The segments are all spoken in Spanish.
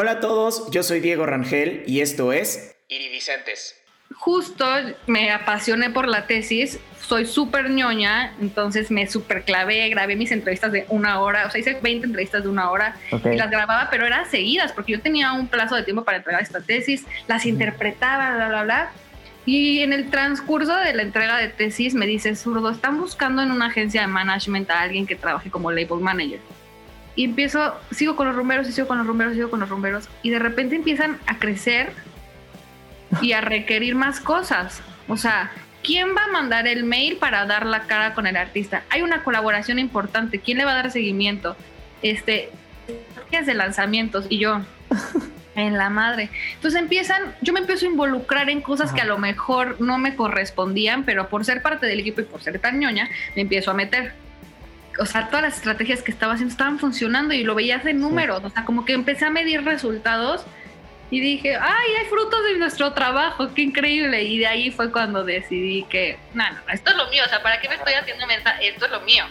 Hola a todos, yo soy Diego Rangel y esto es Iridicentes. Justo me apasioné por la tesis, soy súper ñoña, entonces me súper clavé, grabé mis entrevistas de una hora, o sea, hice 20 entrevistas de una hora y las grababa, pero eran seguidas porque yo tenía un plazo de tiempo para entregar esta tesis, las interpretaba, bla, bla, bla. Y en el transcurso de la entrega de tesis me dice, Zurdo, están buscando en una agencia de management a alguien que trabaje como label manager y empiezo, sigo con los rumberos y sigo con los rumberos, sigo con los rumberos y de repente empiezan a crecer y a requerir más cosas. O sea, ¿quién va a mandar el mail para dar la cara con el artista? Hay una colaboración importante, ¿quién le va a dar seguimiento? Este, es de lanzamientos y yo en la madre. Entonces empiezan, yo me empiezo a involucrar en cosas que a lo mejor no me correspondían, pero por ser parte del equipo y por ser tan ñoña, me empiezo a meter o sea, todas las estrategias que estaba haciendo estaban funcionando y lo veías en números, o sea, como que empecé a medir resultados y dije, ay, hay frutos de nuestro trabajo, qué increíble. Y de ahí fue cuando decidí que, no, no, esto es lo mío, o sea, ¿para qué me estoy haciendo mensa? Esto es lo mío.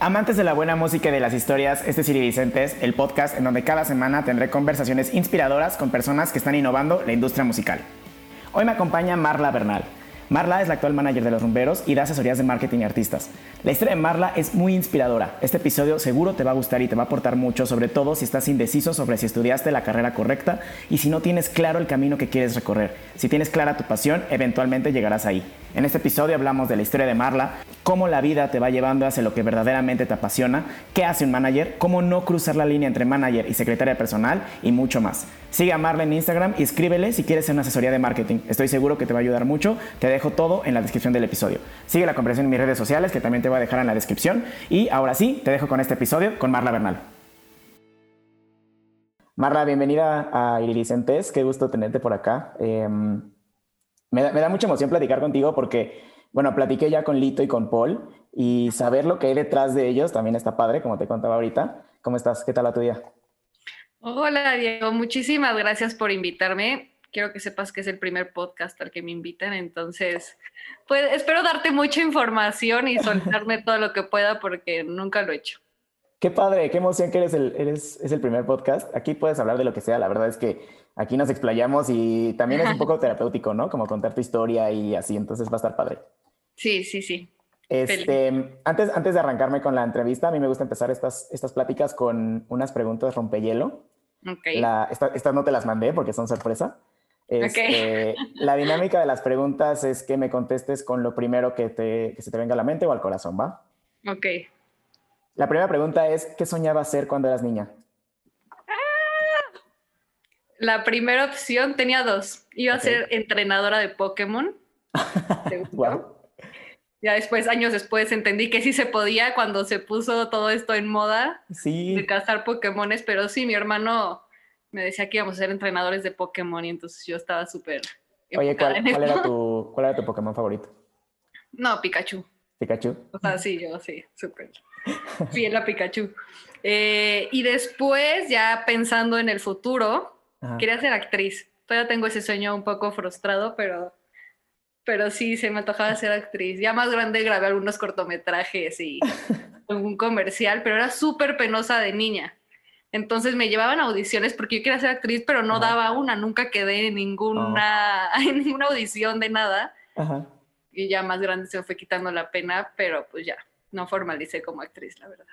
Amantes de la buena música y de las historias, este es Siri Vicentes, el podcast en donde cada semana tendré conversaciones inspiradoras con personas que están innovando la industria musical. Hoy me acompaña Marla Bernal. Marla es la actual manager de los rumberos y da asesorías de marketing y artistas. La historia de Marla es muy inspiradora. Este episodio seguro te va a gustar y te va a aportar mucho, sobre todo si estás indeciso sobre si estudiaste la carrera correcta y si no tienes claro el camino que quieres recorrer. Si tienes clara tu pasión, eventualmente llegarás ahí. En este episodio hablamos de la historia de Marla, cómo la vida te va llevando hacia lo que verdaderamente te apasiona, qué hace un manager, cómo no cruzar la línea entre manager y secretaria personal y mucho más. Sigue a Marla en Instagram y escríbele si quieres una asesoría de marketing. Estoy seguro que te va a ayudar mucho. Te dejo todo en la descripción del episodio. Sigue la conversación en mis redes sociales que también te voy a dejar en la descripción. Y ahora sí, te dejo con este episodio con Marla Bernal. Marla, bienvenida a Iridicentes. Qué gusto tenerte por acá. Em, me da, mucha emoción platicar contigo porque, bueno, platiqué ya con Lito y con Paul y saber lo que hay detrás de ellos también está padre, como te contaba ahorita. ¿Cómo estás? ¿Qué tal la tu día? Hola, Diego. Muchísimas gracias por invitarme. Quiero que sepas que es el primer podcast al que me invitan, entonces, pues espero darte mucha información y soltarme todo lo que pueda porque nunca lo he hecho. Qué padre, qué emoción que eres el, eres, es el primer podcast. Aquí puedes hablar de lo que sea. La verdad es que aquí nos explayamos y también es un poco terapéutico, ¿no? Como contar tu historia y así, entonces va a estar padre. Sí, sí, sí. Este, antes, antes de arrancarme con la entrevista, a mí me gusta empezar estas, estas pláticas con unas preguntas rompehielo. Okay. La, estas no te las mandé porque son sorpresa. Este, la dinámica de las preguntas es que me contestes con lo primero que, te, que se te venga a la mente o al corazón, ¿va? Ok. La primera pregunta es, ¿qué soñabas ser cuando eras niña? Ah. La primera opción tenía dos. Iba a ser entrenadora de Pokémon. wow. Ya después, años después, entendí que sí se podía cuando se puso todo esto en moda sí. de cazar Pokémones, pero sí, mi hermano me decía que íbamos a ser entrenadores de Pokémon y entonces yo estaba súper... Oye, ¿cuál, era tu, ¿cuál era tu Pokémon favorito? No, Pikachu. ¿Pikachu? O sea, sí, yo sí, súper. Fiel a Pikachu. Eh, y después, ya pensando en el futuro, quería ser actriz. Todavía tengo ese sueño un poco frustrado, pero, pero sí, se me antojaba ser actriz. Ya más grande grabé algunos cortometrajes y un comercial, pero era súper penosa de niña. Entonces me llevaban a audiciones porque yo quería ser actriz, pero no daba una, nunca quedé en ninguna, oh. en ninguna audición de nada. Ajá. Y ya más grande se me fue quitando la pena, pero pues ya, no formalicé como actriz, la verdad.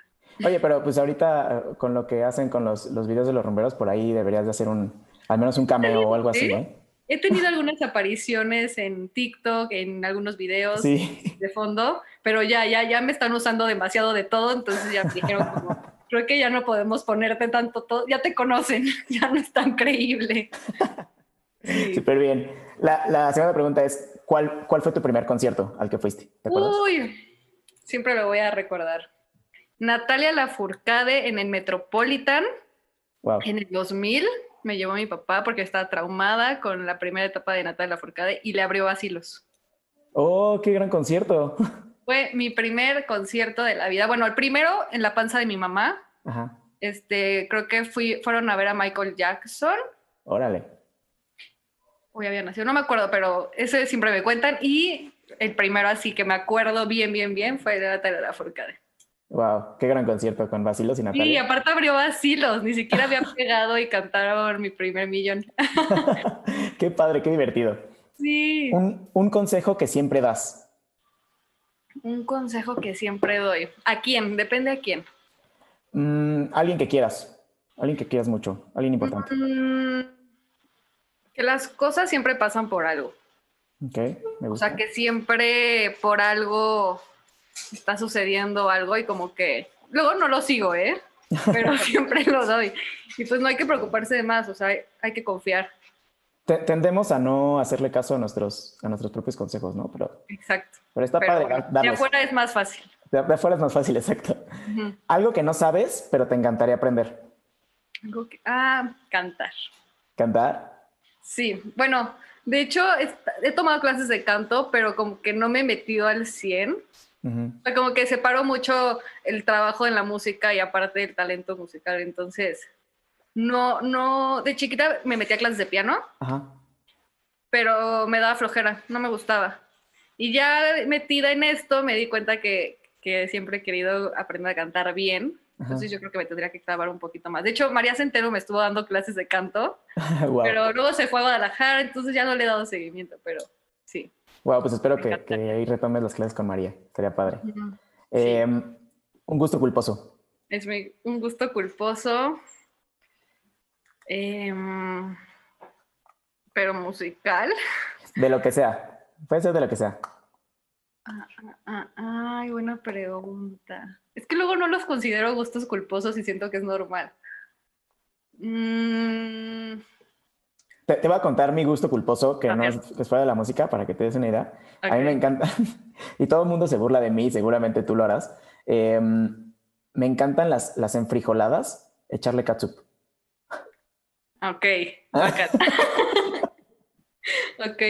Oye, pero pues ahorita eh, con lo que hacen con los, los videos de los rumberos, por ahí deberías de hacer un, al menos un cameo o algo así, ¿no? He tenido algunas apariciones en TikTok, en algunos videos de fondo, pero ya, ya, ya me están usando demasiado de todo, entonces ya me dijeron como, creo que ya no podemos ponerte tanto todo, ya te conocen, ya no es tan creíble. Súper bien. La, la, segunda pregunta es, ¿cuál, ¿cuál fue tu primer concierto al que fuiste? ¿Te Uy, siempre lo voy a recordar. Natalia Lafourcade en el Metropolitan wow. en el 2000. Me llevó mi papá porque estaba traumada con la primera etapa de Natalia Lafourcade y le abrió asilos. ¡Oh, qué gran concierto! Fue mi primer concierto de la vida. Bueno, el primero en la panza de mi mamá. Ajá. Este, creo que fui, fueron a ver a Michael Jackson. Órale. Hoy había nacido, no me acuerdo, pero ese siempre me cuentan. Y el primero así que me acuerdo bien, bien, bien fue de Natalia Lafourcade. Wow, qué gran concierto con Basilos y Natalia. Sí, aparte abrió Basilos, ni siquiera había pegado y cantaron mi primer millón. qué padre, qué divertido. Sí. Un, consejo que siempre das. Un consejo que siempre doy. ¿A quién? Depende a quién. Mm, alguien que quieras. Alguien que quieras mucho. Alguien importante. Mm, que las cosas siempre pasan por algo. Ok, me gusta. O sea, que siempre por algo está sucediendo algo y como que luego no lo sigo, ¿eh? Pero siempre lo doy. Y pues no hay que preocuparse de más, o sea, hay, que confiar. Tendemos a no hacerle caso a nuestros, a nuestros propios consejos, ¿no? Pero, exacto. Pero está padre. de afuera es más fácil. De, afuera es más fácil, exacto. Algo que no sabes, pero te encantaría aprender. ah, cantar. ¿Cantar? Sí, bueno, de hecho he, tomado clases de canto, pero como que no me he metido al 100 como que separo mucho el trabajo en la música y aparte el talento musical. Entonces, no, no, de chiquita me metí a clases de piano, pero me daba flojera, no me gustaba. Y ya metida en esto me di cuenta que, que siempre he querido aprender a cantar bien. Entonces yo creo que me tendría que clavar un poquito más. De hecho, María Centeno me estuvo dando clases de canto, pero luego se fue a Guadalajara, entonces ya no le he dado seguimiento, pero sí. Wow, pues espero que, ahí retomes las clases con María. Sería padre. Em, un gusto culposo. Es un gusto culposo. Em, pero musical. De lo que sea. Puede ser de lo que sea. Ah, ah, ah, ay, buena pregunta. Es que luego no los considero gustos culposos y siento que es normal. Mmm... Te, voy a contar mi gusto culposo, que no es, fuera de la música, para que te des una idea. A mí me encanta, y todo el mundo se burla de mí, seguramente tú lo harás. Em, me encantan las, las enfrijoladas, echarle catsup. Ok. ok.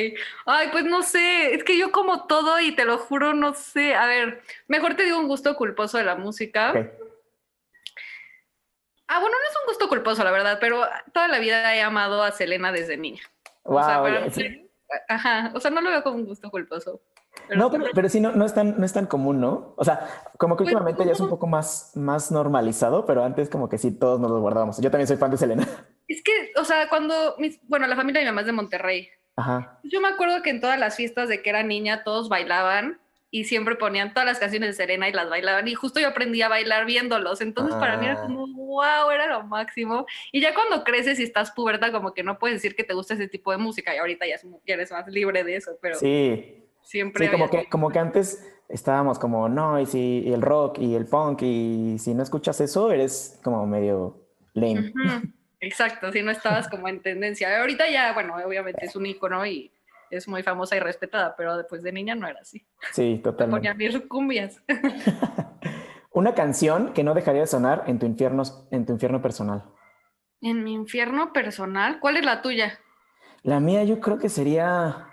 Ay, pues no sé, es que yo como todo y te lo juro, no sé. A ver, mejor te digo un gusto culposo de la música. Ah, bueno, no es un gusto culposo, la verdad, pero toda la vida he amado a Selena desde niña. o sea, ajá, o sea, no lo veo como un gusto culposo. no, pero, pero sí, no, no, es tan, no es tan común, ¿no? O sea, como que pues, últimamente ya es un poco más, más normalizado, pero antes como que sí, todos nos lo guardábamos. Yo también soy fan de Selena. Es que, o sea, cuando, mis, bueno, la familia de mi mamá es de Monterrey. Ajá. Yo me acuerdo que en todas las fiestas de que era niña todos bailaban y siempre ponían todas las canciones de Serena y las bailaban y justo yo aprendí a bailar viéndolos. Entonces para mí era ah. como, wow, era lo máximo. Y ya cuando creces y estás puberta, como que no puedes decir que te gusta ese tipo de música y ahorita ya, eres más libre de eso, pero... Sí. Siempre... Sí, como que, como que antes estábamos como, no, y si el rock y el punk y si no escuchas eso, eres como medio lame. Exacto, si no estabas como en tendencia. Ahorita ya, bueno, obviamente es un icono y es muy famosa y respetada, pero después de niña no era así. Sí, totalmente. Ponía mis cumbias. Una canción que no dejaría de sonar en tu infierno, en tu infierno personal. En mi infierno personal, ¿cuál es la tuya? La mía yo creo que sería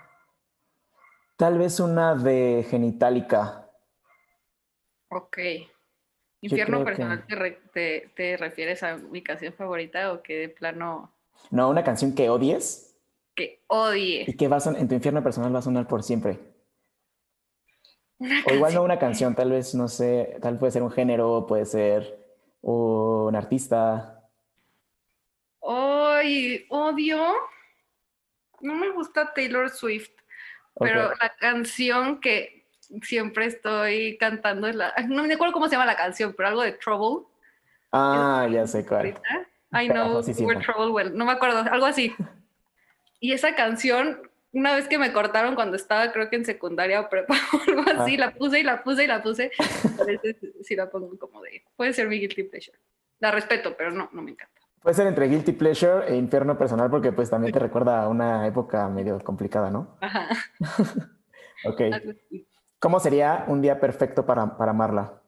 tal vez una de genitálica. Ok. ¿Infierno personal te, te, refieres a mi canción favorita o que de plano... No, una canción que odies que odie. Y que va en tu infierno personal va a sonar por siempre. o igual no una canción, tal vez, no sé, tal puede ser un género, puede ser un artista. Ay, odio. No me gusta Taylor Swift, pero la canción que siempre estoy cantando la. No me acuerdo cómo se llama la canción, pero algo de Trouble. Ah, ya sé cuál. I know we're trouble well. No me acuerdo, algo así. Y esa canción, una vez que me cortaron cuando estaba, creo que en secundaria o prepa o algo así, ah. la puse y la puse y la puse. A veces sí la pongo como de, puede ser mi guilty pleasure. La respeto, pero no, no me encanta. Puede ser entre guilty pleasure e infierno personal porque pues también te recuerda a una época medio complicada, ¿no? Ajá. ok. ¿Cómo sería un día perfecto para, para amarla?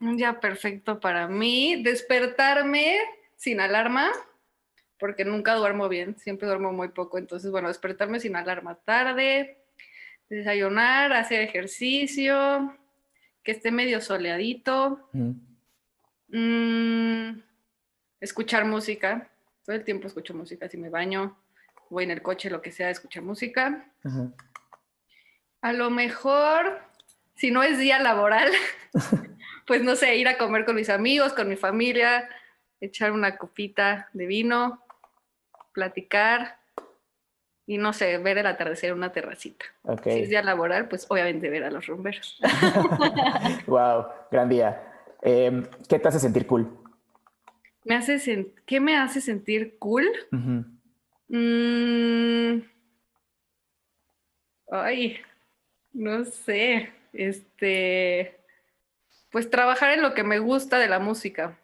Un día perfecto para mí, despertarme sin alarma, porque nunca duermo bien, siempre duermo muy poco. Entonces, bueno, despertarme sin alarma tarde, desayunar, hacer ejercicio, que esté medio soleadito, mm, escuchar música. Todo el tiempo escucho música, si me baño, voy en el coche, lo que sea, escuchar música. A lo mejor, si no es día laboral, pues no sé, ir a comer con mis amigos, con mi familia, echar una copita de vino, platicar y no sé, ver el atardecer en una terracita. Si es día laboral, pues obviamente ver a los rumberos. wow, gran día. Em, ¿Qué te hace sentir cool? Me hace ¿Qué me hace sentir cool? Mm. Ay, no sé. Este, pues trabajar en lo que me gusta de la música.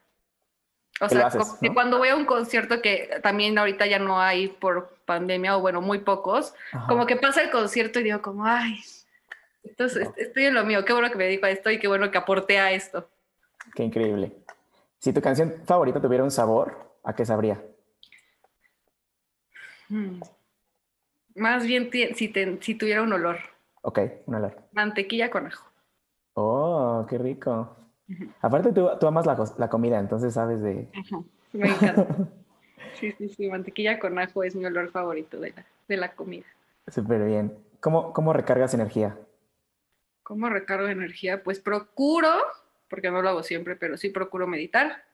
O sea, cuando voy a un concierto que también ahorita ya no hay por pandemia o bueno, muy pocos, como que pasa el concierto y digo como, ay, entonces estoy en lo mío, qué bueno que me dedico a esto y qué bueno que aporté a esto. Qué increíble. Si tu canción favorita tuviera un sabor, ¿a qué sabría? Hmm. Más bien si, si tuviera un olor. Ok, un olor. Mantequilla con ajo. Oh, qué rico. Aparte tú, tú amas la, comida, entonces sabes de... Me encanta. sí, sí, sí, mantequilla con ajo es mi olor favorito de la, de la comida. Súper bien. ¿Cómo, ¿Cómo recargas energía? ¿Cómo recargo energía? Pues procuro, porque no lo hago siempre, pero sí procuro meditar.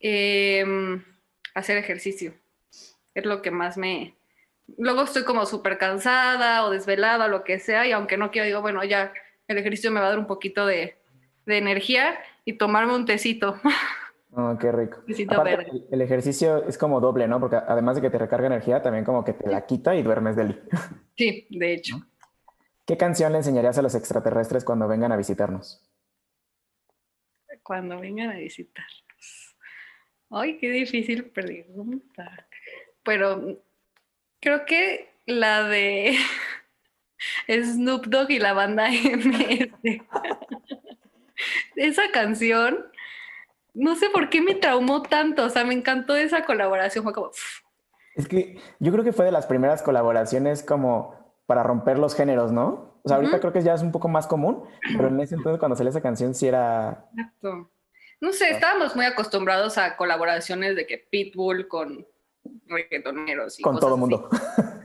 Em, hacer ejercicio. Es lo que más me... Luego estoy como súper cansada o desvelada lo que sea, y aunque no quiero, digo, bueno, ya el ejercicio me va a dar un poquito de, de energía y tomarme un tecito. Oh, qué rico. El, ejercicio es como doble, ¿no? Porque además de que te recarga energía, también como que te la quita y duermes de él. Sí, de hecho. ¿Qué canción le enseñarías a los extraterrestres cuando vengan a visitarnos? Cuando vengan a visitarnos. Ay, qué difícil pregunta. Pero creo que la de Snoop Dogg y la banda MS. esa canción, no sé por qué me traumó tanto, o sea, me encantó esa colaboración, fue como... Es que yo creo que fue de las primeras colaboraciones como para romper los géneros, ¿no? O sea, ahorita creo que ya es un poco más común, pero en ese entonces cuando salió esa canción sí era... Exacto. No sé, estábamos muy acostumbrados a colaboraciones de que Pitbull con reggaetoneros y con todo el mundo.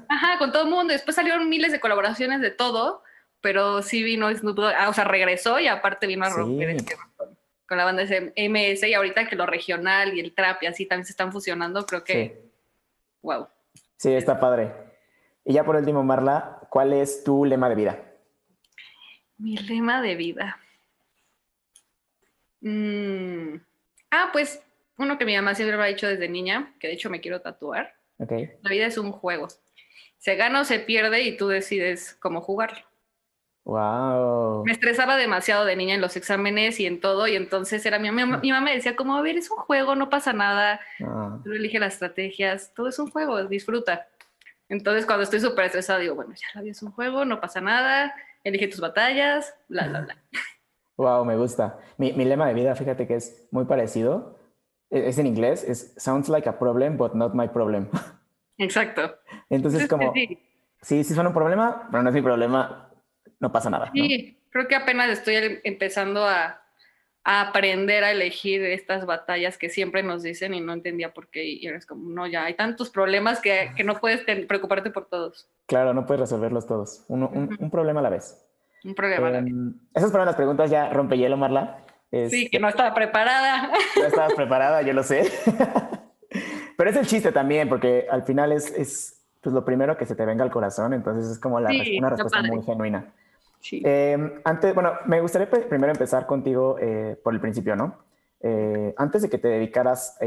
Ajá, con todo el mundo. Después salieron miles de colaboraciones de todo, pero sí vino Snoop Dogg, ah, o sea, regresó y aparte vino a romper con, la banda MS y ahorita que lo regional y el trap y así también se están fusionando, creo que, wow. Sí, está padre. Y ya por último, Marla, ¿cuál es tu lema de vida? Mi lema de vida. Mm. Ah, pues uno que mi mamá siempre me ha dicho desde niña, que de hecho me quiero tatuar. Okay. La vida es un juego. Se gana o se pierde y tú decides cómo jugarlo. Wow. Me estresaba demasiado de niña en los exámenes y en todo, y entonces era mi, mi, mi mamá me decía como, a ver, es un juego, no pasa nada, ah. tú elige las estrategias, todo es un juego, disfruta. Entonces cuando estoy súper estresada digo, bueno, ya la vida es un juego, no pasa nada, elige tus batallas, bla, bla, bla. Wow, me gusta. Mi, mi lema de vida, fíjate que es muy parecido, es en inglés, es sounds like a problem, but not my problem. Exacto. Entonces, como, sí, sí, sí son un problema, pero no es mi problema, no pasa nada. Sí, creo que apenas estoy em, empezando a, aprender a elegir estas batallas que siempre nos dicen y no entendía por qué. Y eres como, no, ya hay tantos problemas que, no puedes preocuparte por todos. Claro, no puedes resolverlos todos. un, problema a la vez. Un problema a la vez. Em, esas fueron las preguntas ya rompehielo, Marla. Sí, que no estaba preparada. No estabas preparada, yo lo sé. Pero es el chiste también, porque al final es, es pues, lo primero que se te venga al corazón, entonces es como la, una respuesta muy genuina. Eh, antes, bueno, me gustaría primero empezar contigo eh, por el principio, ¿no? Eh, antes de que te dedicaras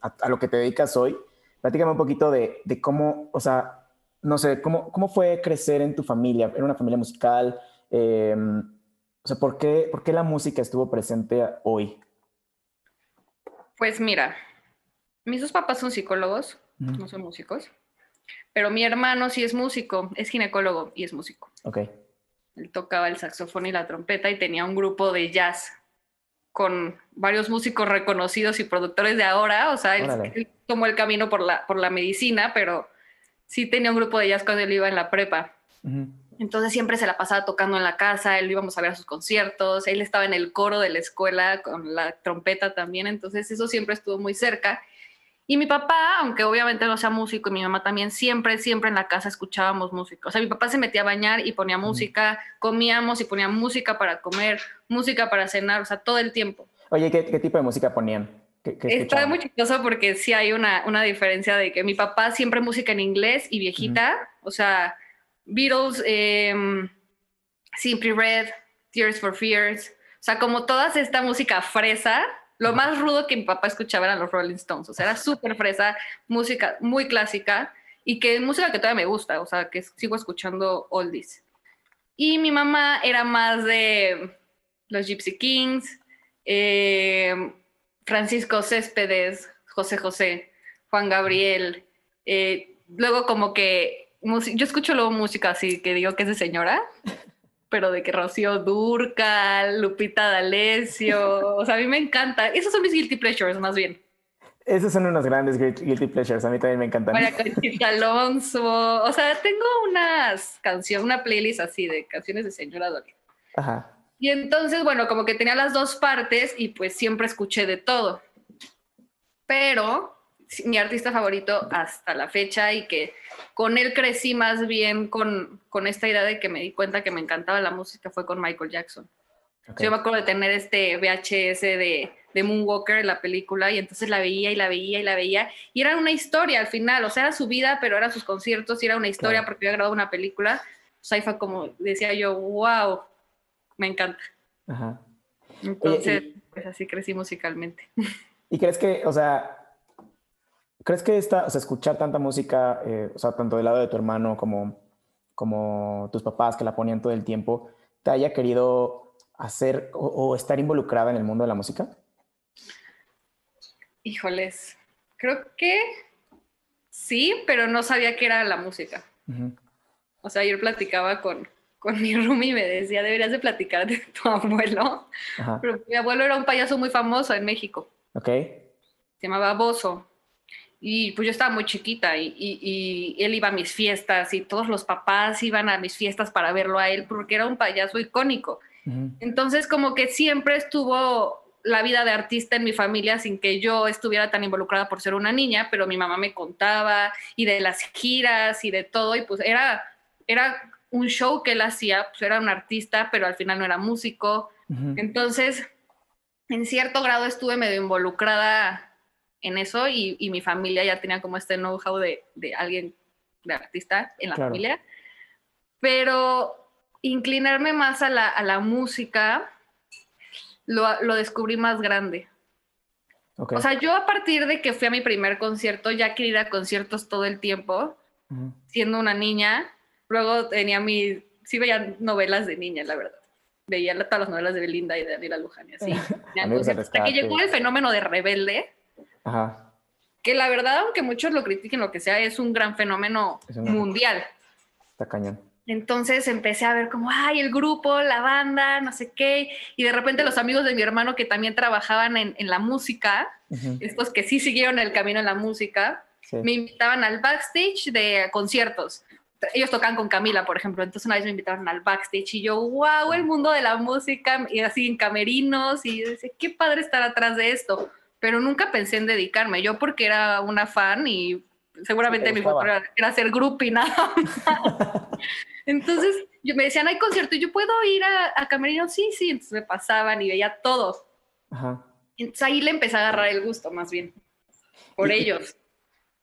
a, lo que te dedicas hoy, platícame un poquito de, de, cómo, o sea, no sé, cómo, cómo fue crecer en tu familia, en una familia musical, o sea, ¿por qué, ¿por qué la música estuvo presente hoy? Pues mira, mis dos papás son psicólogos, no son músicos, pero mi hermano sí es músico, es ginecólogo y es músico. Ok. Él tocaba el saxofón y la trompeta y tenía un grupo de jazz con varios músicos reconocidos y productores de ahora. O sea, él, tomó el camino por la, por la medicina, pero sí tenía un grupo de jazz cuando él iba en la prepa. Entonces siempre se la pasaba tocando en la casa, él íbamos a ver a sus conciertos, él estaba en el coro de la escuela con la trompeta también, entonces eso siempre estuvo muy cerca. Y mi papá, aunque obviamente no sea músico, y mi mamá también, siempre, siempre en la casa escuchábamos música. O sea, mi papá se metía a bañar y ponía música, comíamos y ponía música para comer, música para cenar, o sea, todo el tiempo. Oye, ¿qué, qué tipo de música ponían? Está muy chistoso porque sí hay una, una, diferencia de que mi papá siempre música en inglés y viejita, o sea, Beatles, eh, Simply Red, Tears for Fears, o sea, como toda esta música fresa, lo más rudo que mi papá escuchaba eran los Rolling Stones, o sea, era súper fresa, música muy clásica y que música que todavía me gusta, o sea, que sigo escuchando oldies. Y mi mamá era más de los Gypsy Kings, eh, Francisco Céspedes, José José, Juan Gabriel. Eh, luego como que yo escucho luego música así que digo que es de señora, pero de que Rocío Durcal, Lupita D'Alessio, o sea, a mí me encanta. Esos son mis guilty pleasures más bien. Esos son unos grandes guilty pleasures, a mí también me encantan. María Alonso, o sea, tengo unas canciones, una playlist así de canciones de señora Dolly. Ajá. Y entonces, bueno, como que tenía las dos partes y pues siempre escuché de todo. Pero mi artista favorito hasta la fecha y que con él crecí más bien con, con esta idea de que me di cuenta que me encantaba la música fue con Michael Jackson. Yo me acuerdo de tener este VHS de, de Moonwalker, la película, y entonces la veía y la veía y la veía. Y era una historia al final, o sea, era su vida, pero eran sus conciertos y era una historia porque había grabado una película. O sea, fue como, decía yo, wow, me encanta. Ajá. Entonces, pues así crecí musicalmente. ¿Y crees que, o sea, crees que esta, o sea, escuchar tanta música, eh, o sea, tanto del lado de tu hermano como, como tus papás que la ponían todo el tiempo, te haya querido hacer o, estar involucrada en el mundo de la música? Híjoles, creo que sí, pero no sabía qué era la música. O sea, ayer platicaba con, con mi roomie y me decía, deberías de platicar de tu abuelo. Pero mi abuelo era un payaso muy famoso en México. Ok. Se llamaba Bozo. Y pues yo estaba muy chiquita y, y, él iba a mis fiestas y todos los papás iban a mis fiestas para verlo a él porque era un payaso icónico. Entonces como que siempre estuvo la vida de artista en mi familia sin que yo estuviera tan involucrada por ser una niña, pero mi mamá me contaba y de las giras y de todo y pues era, era un show que él hacía, pues era un artista, pero al final no era músico. Entonces, en cierto grado estuve medio involucrada en eso y, mi familia ya tenía como este know-how de, alguien, de artista en la familia. Pero inclinarme más a la, música lo, descubrí más grande. O sea, yo a partir de que fui a mi primer concierto, ya quería ir a conciertos todo el tiempo, siendo una niña, Luego tenía mi, sí veía novelas de niña, la verdad. Veía todas las novelas de Belinda y de Daniela Luján y así. Hasta que llegó el fenómeno de rebelde. Ajá. Que la verdad, aunque muchos lo critiquen, lo que sea, es un gran fenómeno mundial. Está cañón. Entonces empecé a ver como, ay, el grupo, la banda, no sé qué. Y de repente los amigos de mi hermano que también trabajaban en, en la música, estos que sí siguieron el camino en la música, me invitaban al backstage de conciertos ellos tocan con Camila, por ejemplo, entonces una vez me invitaron al backstage y yo, wow, el mundo de la música, y así en camerinos, y yo decía, qué padre estar atrás de esto, pero nunca pensé en dedicarme, yo porque era una fan y seguramente mi futuro era, ser grupo y nada Entonces yo, me decían, hay concierto, y yo puedo ir a, camerinos, sí, sí, entonces me pasaban y veía todos. Entonces ahí le empecé a agarrar el gusto, más bien, por ellos.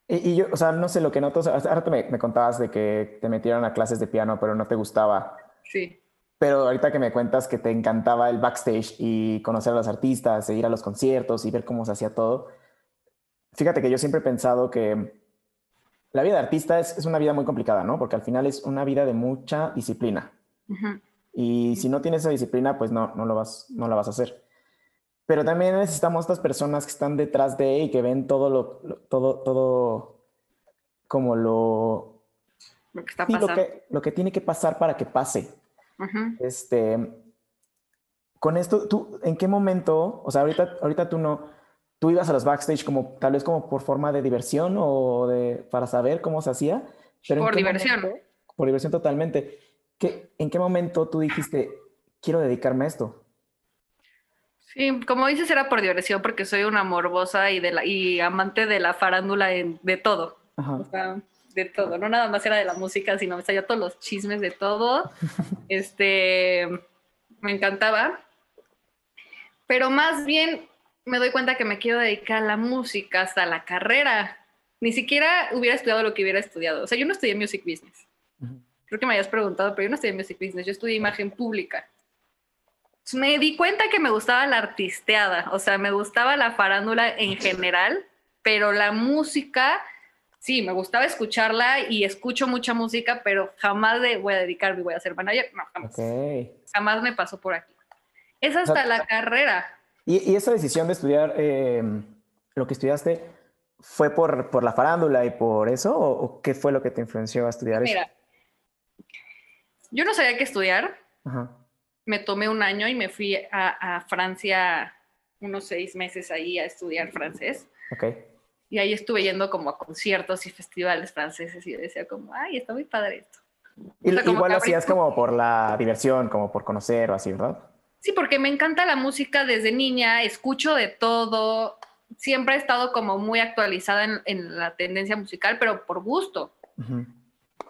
Y, yo, o sea, no sé lo que noto. ahora me, me, contabas de que te metieron a clases de piano, pero no te gustaba. Sí. Pero ahorita que me cuentas que te encantaba el backstage y conocer a los artistas, e ir a los conciertos y ver cómo se hacía todo, fíjate que yo siempre he pensado que la vida de artista es, es una vida muy complicada, ¿no? Porque al final es una vida de mucha disciplina. Y si no tienes esa disciplina, pues no, no, lo vas, no la vas a hacer. Pero también necesitamos estas personas que están detrás de y que ven todo lo, todo, todo como lo, lo que está pasando. Lo que, tiene que pasar para que pase. Este, con esto, tú, ¿en qué momento, o sea, ahorita, ahorita tú no, tú ibas a los backstage como tal vez como por forma de diversión o de, para saber cómo se hacía? por diversión. por diversión totalmente. ¿Qué, ¿En qué momento tú dijiste, quiero dedicarme a esto? Sí, como dices, era por diversión, porque soy una morbosa y, de la, y amante de la farándula en, de todo. O sea, de todo. No nada más era de la música, sino me sabía todos los chismes de todo. este, me encantaba. Pero más bien me doy cuenta que me quiero dedicar a la música hasta la carrera. Ni siquiera hubiera estudiado lo que hubiera estudiado. O sea, yo no estudié music business. Creo que me hayas preguntado, pero yo no estudié music business, yo estudié imagen pública. me di cuenta que me gustaba la artisteada, o sea, me gustaba la farándula en general, pero la música, sí, me gustaba escucharla y escucho mucha música, pero jamás de voy a dedicarme, voy a ser manager, no, jamás. Jamás me pasó por aquí. Es hasta la carrera. ¿Y, esa decisión de estudiar eh, lo que estudiaste fue por, por, la farándula y por eso? ¿O, qué fue lo que te influenció a estudiar Mira, yo no sabía qué estudiar. Me tomé un año y me fui a, Francia unos seis meses ahí a estudiar francés. Y ahí estuve yendo como a conciertos y festivales franceses y decía como, ay, está muy padre esto. Y, igual lo hacías como por la diversión, como por conocer o así, ¿verdad? Sí, porque me encanta la música desde niña, escucho de todo, siempre he estado como muy actualizada en, la tendencia musical, pero por gusto.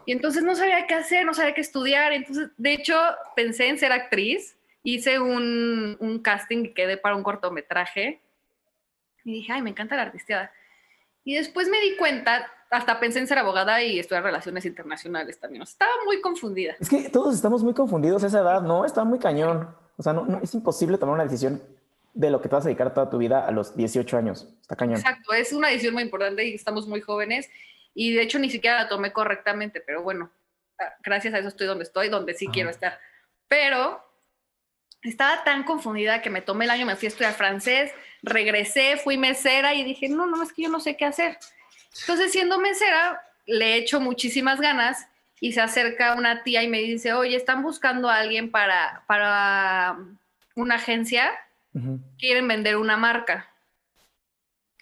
Y entonces no sabía qué hacer, no sabía qué estudiar. Entonces, de hecho, pensé en ser actriz, hice un, un casting y quedé para un cortometraje. Y dije, ay, me encanta la artisteada. Y después me di cuenta, hasta pensé en ser abogada y estudiar relaciones internacionales también. estaba muy confundida. Es que todos estamos muy confundidos a esa edad, ¿no? Está muy cañón. O sea, no, es imposible tomar una decisión de lo que te vas a dedicar toda tu vida a los 18 años. Está cañón. Exacto, es una decisión muy importante y estamos muy jóvenes y de hecho ni siquiera la tomé correctamente, pero bueno, ah, gracias a eso estoy donde estoy, donde sí quiero estar. Pero estaba tan confundida que me tomé el año, me fui a estudiar francés, regresé, fui mesera y dije, no, no, es que yo no sé qué hacer. Entonces, siendo mesera, le echo muchísimas ganas y se acerca una tía y me dice, oye, están buscando a alguien para, para una agencia, quieren vender una marca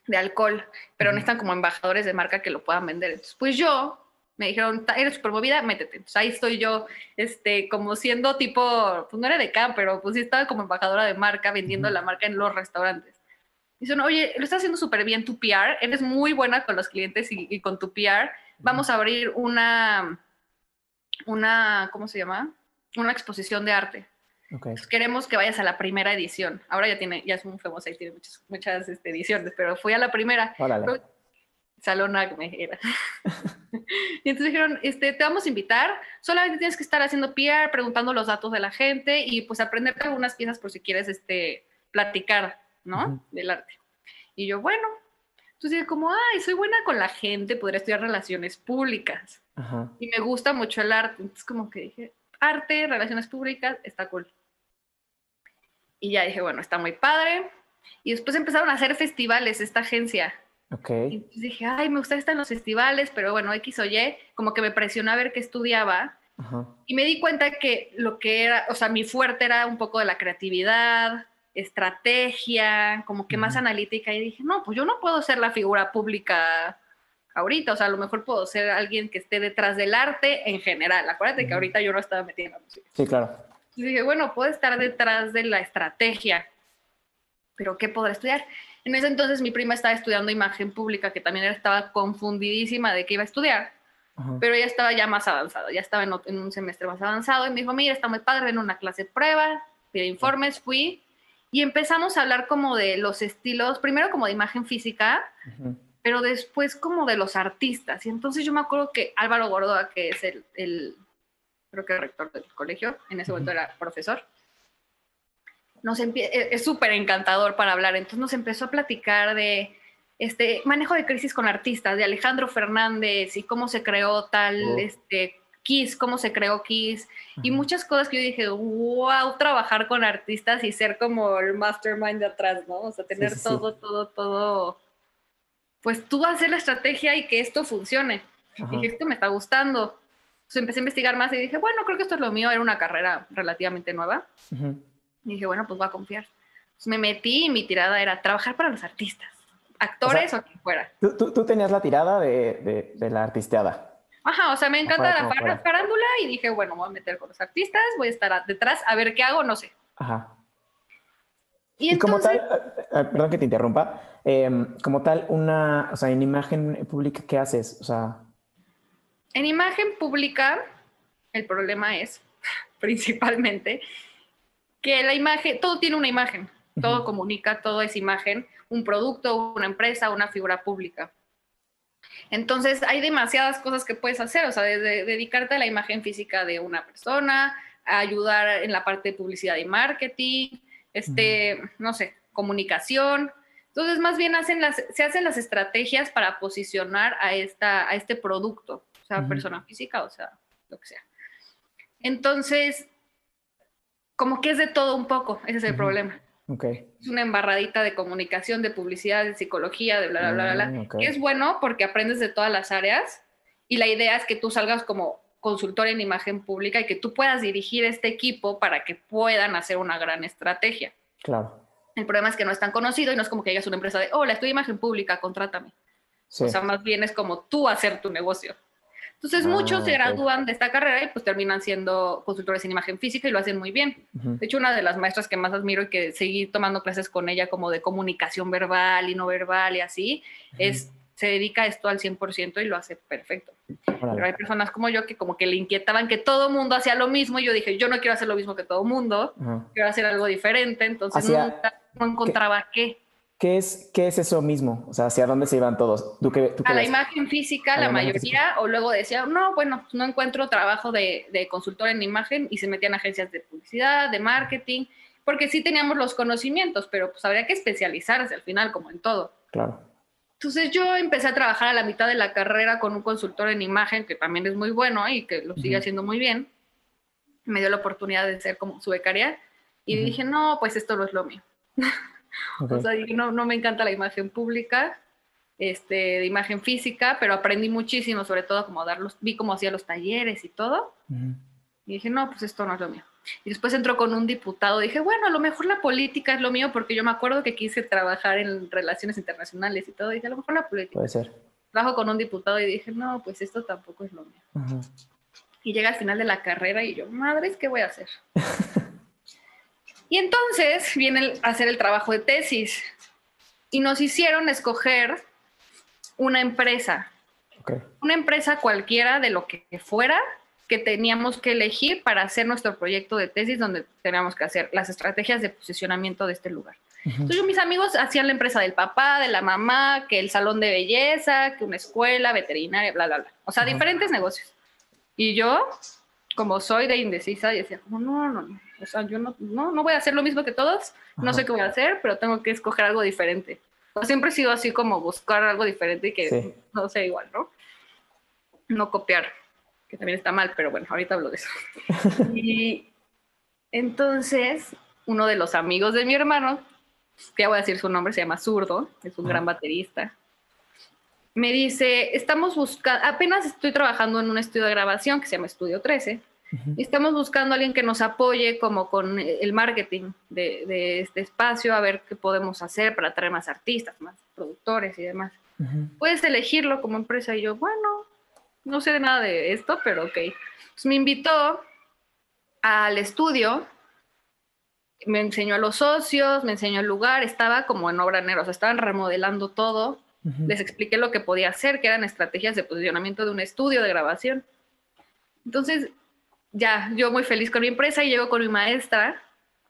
de alcohol, pero no están como embajadores de marca que lo puedan vender. Entonces, pues yo me dijeron, eres súper movida, métete. Entonces ahí estoy yo, este, como siendo tipo, pues no era de acá, pero pues sí estaba como embajadora de marca, vendiendo la marca en los restaurantes. Dicen, oye, lo estás haciendo súper bien tu PR, eres muy buena con los clientes y, y con tu PR. Vamos a abrir una, una, ¿cómo se llama? Una exposición de arte. queremos que vayas a la primera edición. Ahora ya tiene, ya es muy famosa y tiene muchas, muchas este, ediciones, pero fui a la primera. Salón Acme era. y entonces dijeron, este, te vamos a invitar, solamente tienes que estar haciendo PR, preguntando los datos de la gente y pues aprenderte algunas piezas por si quieres este, platicar, ¿no? Del arte. Y yo, bueno, entonces dije como, ay, soy buena con la gente, podría estudiar relaciones públicas. Y me gusta mucho el arte. Entonces como que dije, arte, relaciones públicas, está cool. Y ya dije, bueno, está muy padre. Y después empezaron a hacer festivales esta agencia. Ok. Y dije, ay, me gusta estar en los festivales, pero bueno, X o Y, como que me presionó a ver qué estudiaba. Y me di cuenta que lo que era, o sea, mi fuerte era un poco de la creatividad, estrategia, como que más analítica. Y dije, no, pues yo no puedo ser la figura pública ahorita, o sea, a lo mejor puedo ser alguien que esté detrás del arte en general. Acuérdate que ahorita yo no estaba metiendo. Sí, claro. Y dije, bueno, puedo estar detrás de la estrategia, pero ¿qué podré estudiar? En ese entonces mi prima estaba estudiando imagen pública, que también estaba confundidísima de qué iba a estudiar, pero ella estaba ya más avanzada, ya estaba en, en, un semestre más avanzado y me dijo, mira, está muy padre, en una clase de prueba, pide informes, fui y empezamos a hablar como de los estilos, primero como de imagen física, pero después como de los artistas. Y entonces yo me acuerdo que Álvaro Gordoa, que es el, el creo que el rector del colegio, en ese momento era profesor, nos e, es súper encantador para hablar. Entonces nos empezó a platicar de este manejo de crisis con artistas, de Alejandro Fernández y cómo se creó tal oh. este, Kiss, cómo se creó Kiss, y muchas cosas que yo dije, wow, trabajar con artistas y ser como el mastermind de atrás, ¿no? O sea, tener todo, todo, todo pues tú vas a hacer la estrategia y que esto funcione. Y dije, esto me está gustando. Entonces empecé a investigar más y dije, bueno, creo que esto es lo mío, era una carrera relativamente nueva. Y dije, bueno, pues voy a confiar. Entonces me metí y mi tirada era trabajar para los artistas, actores o, quien fuera. Tú, tú, tenías la tirada de, de, la artisteada. Ajá, o sea, me encanta la farándula y dije, bueno, voy a meter con los artistas, voy a estar detrás a ver qué hago, no sé. Ajá. Y, como tal, eh, eh, perdón que te interrumpa, em, como tal, una, o sea, en imagen pública, ¿qué haces? O sea... En imagen pública, el problema es, principalmente, que la imagen, todo tiene una imagen, todo comunica, todo es imagen, un producto, una empresa, una figura pública. Entonces hay demasiadas cosas que puedes hacer, o sea, desde dedicarte a la imagen física de una persona, a ayudar en la parte de publicidad y marketing, este, no sé, comunicación. Entonces, más bien hacen las, se hacen las estrategias para posicionar a, esta, a este producto, o sea, persona física, o sea, lo que sea. Entonces, como que es de todo un poco, ese es el problema. Es una embarradita de comunicación, de publicidad, de psicología, de bla, bla, bla, bla. Mm, es bueno porque aprendes de todas las áreas y la idea es que tú salgas como consultor en imagen pública y que tú puedas dirigir este equipo para que puedan hacer una gran estrategia. Claro. El problema es que no es tan conocido y no es como que llegas a una empresa de, hola, estoy imagen pública, contrátame. O sea, más bien es como tú hacer tu negocio. Entonces ah, muchos se gradúan de esta carrera y pues terminan siendo consultores en imagen física y lo hacen muy bien. De hecho, una de las maestras que más admiro y que seguí tomando clases con ella como de comunicación verbal y no verbal y así, es se dedica a esto al 100% y lo hace perfecto. Pero hay personas como yo que como que le inquietaban que todo mundo hacía lo mismo y yo dije, yo no quiero hacer lo mismo que todo mundo, quiero hacer algo diferente, entonces no encontraba qué. ¿Qué es, ¿Qué es eso mismo? O sea, ¿hacia dónde se iban todos? ¿Tú qué, a la imagen física, la, mayoría, o luego decía, no, bueno, no encuentro trabajo de, de, consultor en imagen y se metían agencias de publicidad, de marketing, porque sí teníamos los conocimientos, pero pues habría que especializarse al final, como en todo. Claro. Entonces yo empecé a trabajar a la mitad de la carrera con un consultor en imagen que también es muy bueno y que lo sigue haciendo muy bien. Me dio la oportunidad de ser como su becaria y dije, no, pues esto no es lo mío. O sea, no, no me encanta la imagen pública, este, de imagen física, pero aprendí muchísimo, sobre todo como darlos, vi cómo hacía los talleres y todo. Y dije, no, pues esto no es lo mío. Y después entró con un diputado. Dije, bueno, a lo mejor la política es lo mío, porque yo me acuerdo que quise trabajar en relaciones internacionales y todo. Dije, a lo mejor la política. Puede ser. Trabajo con un diputado y dije, no, pues esto tampoco es lo mío. Y llega al final de la carrera y yo, madres, ¿qué voy a hacer? Y entonces viene a hacer el trabajo de tesis y nos hicieron escoger una empresa, una empresa cualquiera de lo que fuera que teníamos que elegir para hacer nuestro proyecto de tesis donde teníamos que hacer las estrategias de posicionamiento de este lugar. Entonces mis amigos hacían la empresa del papá, de la mamá, que el salón de belleza, que una escuela veterinaria, bla, bla, bla. O sea, diferentes negocios. Y yo, como soy de indecisa, decía, como, no, no, no o sea, yo no, no, voy a hacer lo mismo que todos, no sé qué voy a hacer, pero tengo que escoger algo diferente. siempre he sido así como buscar algo diferente y que no sea igual, ¿no? No copiar, que también está mal, pero bueno, ahorita hablo de eso. y entonces, uno de los amigos de mi hermano, que ya voy a decir su nombre, se llama Zurdo, es un gran baterista, me dice, estamos buscando, apenas estoy trabajando en un estudio de grabación que se llama Estudio 13, Estamos buscando a alguien que nos apoye como con el marketing de, este espacio, a ver qué podemos hacer para traer más artistas, más productores y demás. Puedes elegirlo como empresa y yo, bueno, no sé de nada de esto, pero ok. Pues me invitó al estudio, me enseñó a los socios, me enseñó el lugar, estaba como en obra negra, o sea, estaban remodelando todo. Les expliqué lo que podía hacer, que eran estrategias de posicionamiento de un estudio de grabación. Entonces, ya, yo muy feliz con mi empresa y llego con mi maestra,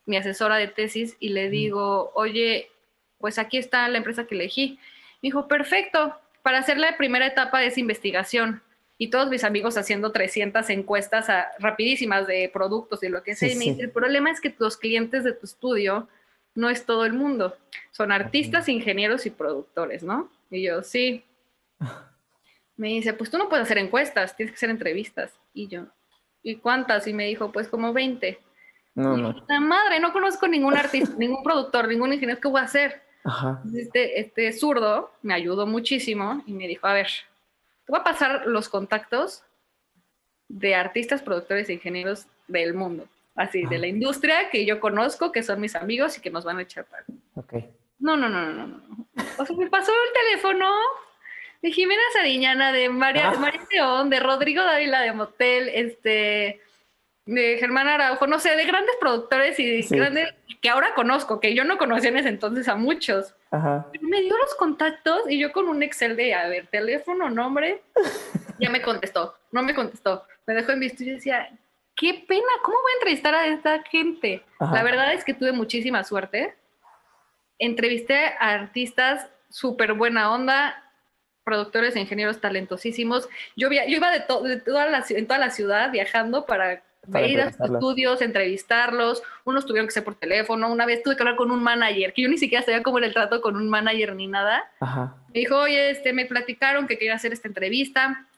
mi asesora de tesis, y le digo, oye, pues aquí está la empresa que elegí. Me dijo, perfecto, para hacer la primera etapa de esa investigación. Y todos mis amigos haciendo 300 encuestas rapidísimas de productos y lo que sea. y me dice, el problema es que tus clientes de tu estudio no es todo el mundo. Son artistas, ingenieros y productores, ¿no? Y yo, sí. Me dice, pues tú no puedes hacer encuestas, tienes que hacer entrevistas. Y yo, ¿y cuántas? Y me dijo, pues como 20. No, no. La madre, no conozco ningún artista, ningún productor, ningún ingeniero, ¿qué voy a hacer? Ajá. Este, este zurdo me ayudó muchísimo y me dijo, a ver, te voy a pasar los contactos de artistas, productores e ingenieros del mundo, así, de la industria que yo conozco, que son mis amigos y que nos van a echar para. Ok. No, no, no, no, no. O sea, me pasó el teléfono de Jimena Sariñana, de María, ah. María León, de Rodrigo Dávila de Motel, este, de Germán Araujo, no sé, de grandes productores y grandes que ahora conozco, que yo no conocía en ese entonces a muchos. Me dio los contactos y yo con un Excel de, a ver, teléfono, nombre, ya me contestó, no me contestó, me dejó en visto y yo decía, qué pena, ¿cómo voy a entrevistar a esta gente? La verdad es que tuve muchísima suerte. Entrevisté a artistas súper buena onda, productores e ingenieros talentosísimos. Yo, yo iba de, de toda la, en toda la ciudad viajando para ir a sus estudios, entrevistarlos, unos tuvieron que ser por teléfono, una vez tuve que hablar con un manager, que yo ni siquiera sabía cómo era el trato con un manager ni nada. Me dijo, oye, este, me platicaron que quería hacer esta entrevista,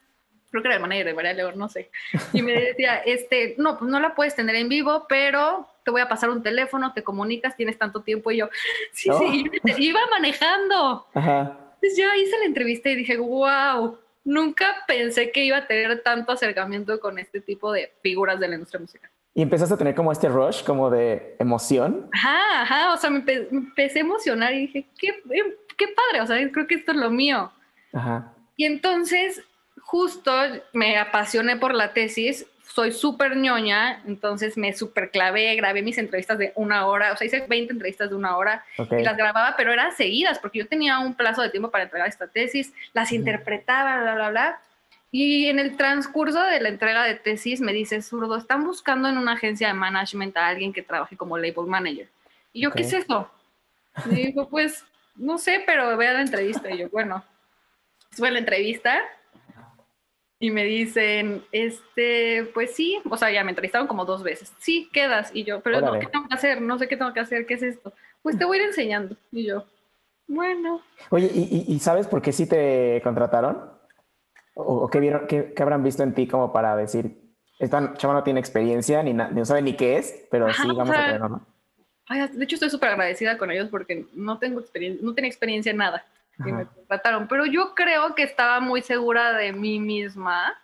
creo que era el manager de María León, no sé. Y me decía, este, no, pues no la puedes tener en vivo, pero te voy a pasar un teléfono, te comunicas, tienes tanto tiempo. Y yo, sí, sí, iba manejando. Entonces yo hice la entrevista y dije, wow, nunca pensé que iba a tener tanto acercamiento con este tipo de figuras de la industria musical. Y empezaste a tener como este rush, como de emoción. Ajá, ajá, o sea, me, empecé a emocionar y dije, qué, em, qué padre, o sea, creo que esto es lo mío. Ajá. Y entonces, justo me apasioné por la tesis soy súper ñoña, entonces me súper clavé, grabé mis entrevistas de una hora, o sea, hice 20 entrevistas de una hora y las grababa, pero eran seguidas porque yo tenía un plazo de tiempo para entregar esta tesis, las interpretaba, bla, bla, bla. Y en el transcurso de la entrega de tesis me dice, Zurdo, están buscando en una agencia de management a alguien que trabaje como label manager. Y yo, ¿qué es eso? Y dijo, pues, no sé, pero vea la entrevista. Y yo, bueno, fue la entrevista y me dicen, este, pues sí, o sea, ya me entrevistaron como dos veces. Sí, quedas. Y yo, pero no, ¿qué tengo que hacer? No sé qué tengo que hacer, ¿qué es esto? Pues te voy a ir enseñando. Y yo, bueno. Oye, ¿y, sabes por qué sí te contrataron? ¿O, qué, vieron, qué, habrán visto en ti como para decir, esta chava no tiene experiencia, ni no sabe ni qué es, pero sí vamos a tener, ¿no? de hecho, estoy súper agradecida con ellos porque no tengo experiencia, no tenía experiencia en nada y me contrataron. Pero yo creo que estaba muy segura de mí misma